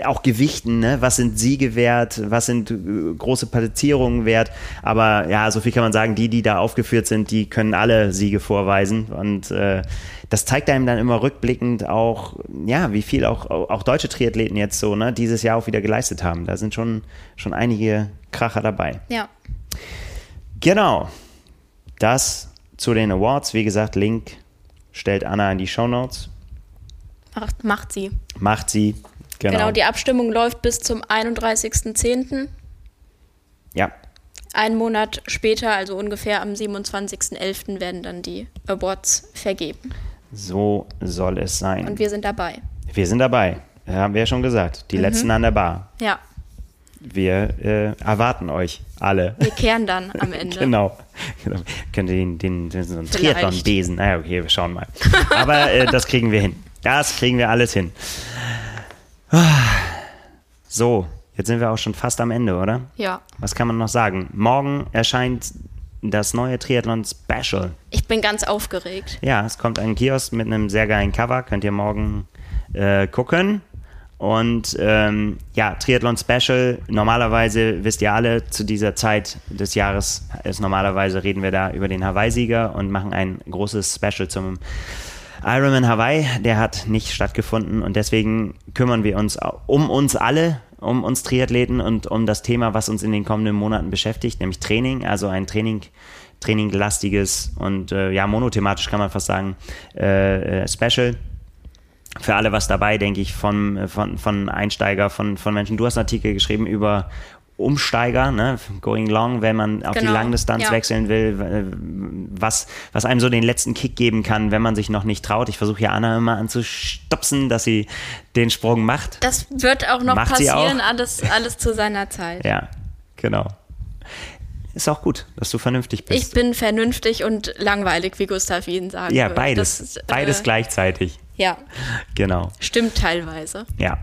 auch Gewichten, ne? was sind Siege wert, was sind äh, große Platzierungen wert. Aber ja, so viel kann man sagen, die, die da aufgeführt sind, die können alle Siege vorweisen. Und äh, das zeigt einem dann immer rückblickend auch, ja, wie viel auch, auch deutsche Triathleten jetzt so ne, dieses Jahr auch wieder geleistet haben. Da sind schon, schon einige Kracher dabei. Ja. Genau. Das zu den Awards. Wie gesagt, Link stellt Anna in die Show Notes. Macht, macht sie. Macht sie. Genau. Genau. die Abstimmung läuft bis zum 31.10. ja, Einen Monat später, also ungefähr am 27.11., werden dann die Awards vergeben. so soll es sein. Und wir sind dabei. wir sind dabei. Haben wir ja schon gesagt. Die letzten an der Bar. Ja, Wir äh, erwarten euch alle. wir kehren dann am Ende. Genau. genau. Könnt ihr den, den, den so einen. Triathlon-Besen. Naja, okay, wir schauen mal. Aber äh, das kriegen wir hin. Das kriegen wir alles hin. So, jetzt sind wir auch schon fast am Ende, oder? Ja. Was kann man noch sagen? Morgen erscheint das neue Triathlon Special. Ich bin ganz aufgeregt. Ja, es kommt ein Kiosk mit einem sehr geilen Cover. Könnt ihr morgen äh, gucken. Und ähm, ja, Triathlon Special. Normalerweise wisst ihr alle, zu dieser Zeit des Jahres ist normalerweise reden wir da über den Hawaii-Sieger und machen ein großes Special zum Ironman Hawaii. Der hat nicht stattgefunden und deswegen kümmern wir uns um uns alle, um uns Triathleten und um das Thema, was uns in den kommenden Monaten beschäftigt, nämlich Training. Also ein Training traininglastiges und äh, ja, monothematisch kann man fast sagen, äh, äh, Special. für alle was dabei, denke ich, von, von, von Einsteiger, von, von Menschen. Du hast einen Artikel geschrieben über Umsteiger, ne? going long, wenn man auf Genau, die Langdistanz ja. wechseln will, äh, was, was einem so den letzten Kick geben kann, wenn man sich noch nicht traut. Ich versuche ja Anna immer anzustupsen, dass sie den Sprung macht. Das wird auch noch Macht sie passieren, auch? alles, alles zu seiner Zeit. Ja, genau. Ist auch gut, dass du vernünftig Ich bist. bin vernünftig und langweilig, wie Gustav Ihnen sagen ja, würde. beides. Äh, beides gleichzeitig. Ja, Genau. stimmt teilweise. Ja.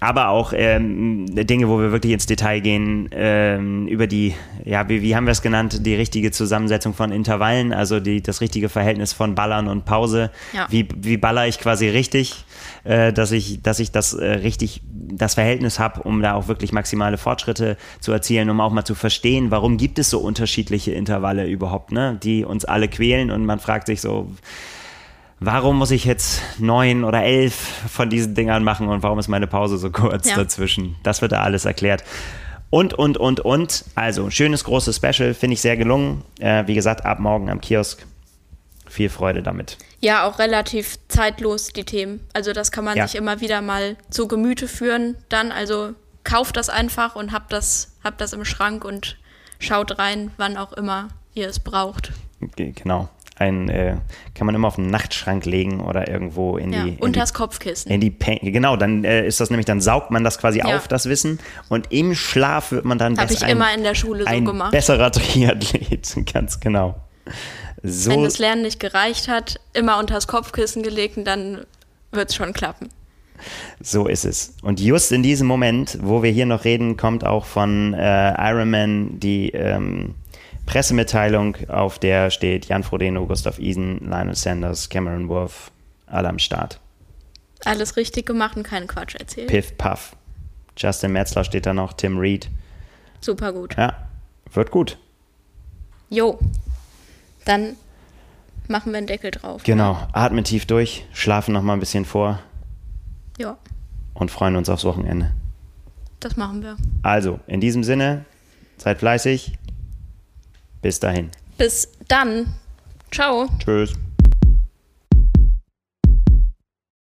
Aber auch ähm, Dinge, wo wir wirklich ins Detail gehen, ähm, über die, ja, wie, wie haben wir es genannt, die richtige Zusammensetzung von Intervallen, also die, das richtige Verhältnis von Ballern und Pause. Ja. Wie, wie baller ich quasi richtig, äh, dass ich, dass ich das äh, richtig, das Verhältnis habe, um da auch wirklich maximale Fortschritte zu erzielen, um auch mal zu verstehen, warum gibt es so unterschiedliche Intervalle überhaupt, ne, die uns alle quälen und man fragt sich so, warum muss ich jetzt neun oder elf von diesen Dingern machen und warum ist meine Pause so kurz Ja. dazwischen? Das wird da alles erklärt. Und, und, und, und. Also, schönes großes Special, finde ich sehr gelungen. Äh, wie gesagt, ab morgen am Kiosk. Viel Freude damit. Ja, auch relativ zeitlos die Themen. Also das kann man Ja. sich immer wieder mal zu Gemüte führen. Dann also kauft das einfach und habt das, habt das im Schrank und schaut rein, wann auch immer ihr es braucht. Ge- Genau. Ein, äh, kann man immer auf den Nachtschrank legen oder irgendwo in Ja, die. in unters die, Kopfkissen. in die Pen genau, dann äh, ist das nämlich, dann saugt man das quasi Ja. auf, das Wissen. Und im Schlaf wird man dann Habe ich immer in der Schule so ein gemacht. besserer Triathlet. Ganz genau. So, Wenn das Lernen nicht gereicht hat, immer unters Kopfkissen gelegt und dann wird es schon klappen. So ist es. Und just in diesem Moment, wo wir hier noch reden, kommt auch von äh, Ironman die ähm, Pressemitteilung, auf der steht Jan Frodeno, Gustav Isen, Lionel Sanders, Cameron Wolf, alle am Start. Alles richtig gemacht und keinen Quatsch erzählt. Piff, Puff. Justin Metzler steht da noch, Tim Reed. Super gut. Ja, wird gut. Jo. Dann machen wir einen Deckel drauf. Genau. Atmen tief durch, schlafen noch mal ein bisschen vor Ja, und freuen uns aufs Wochenende. das machen wir. Also, in diesem Sinne, seid fleißig. Bis dahin. Bis dann. Ciao. Tschüss.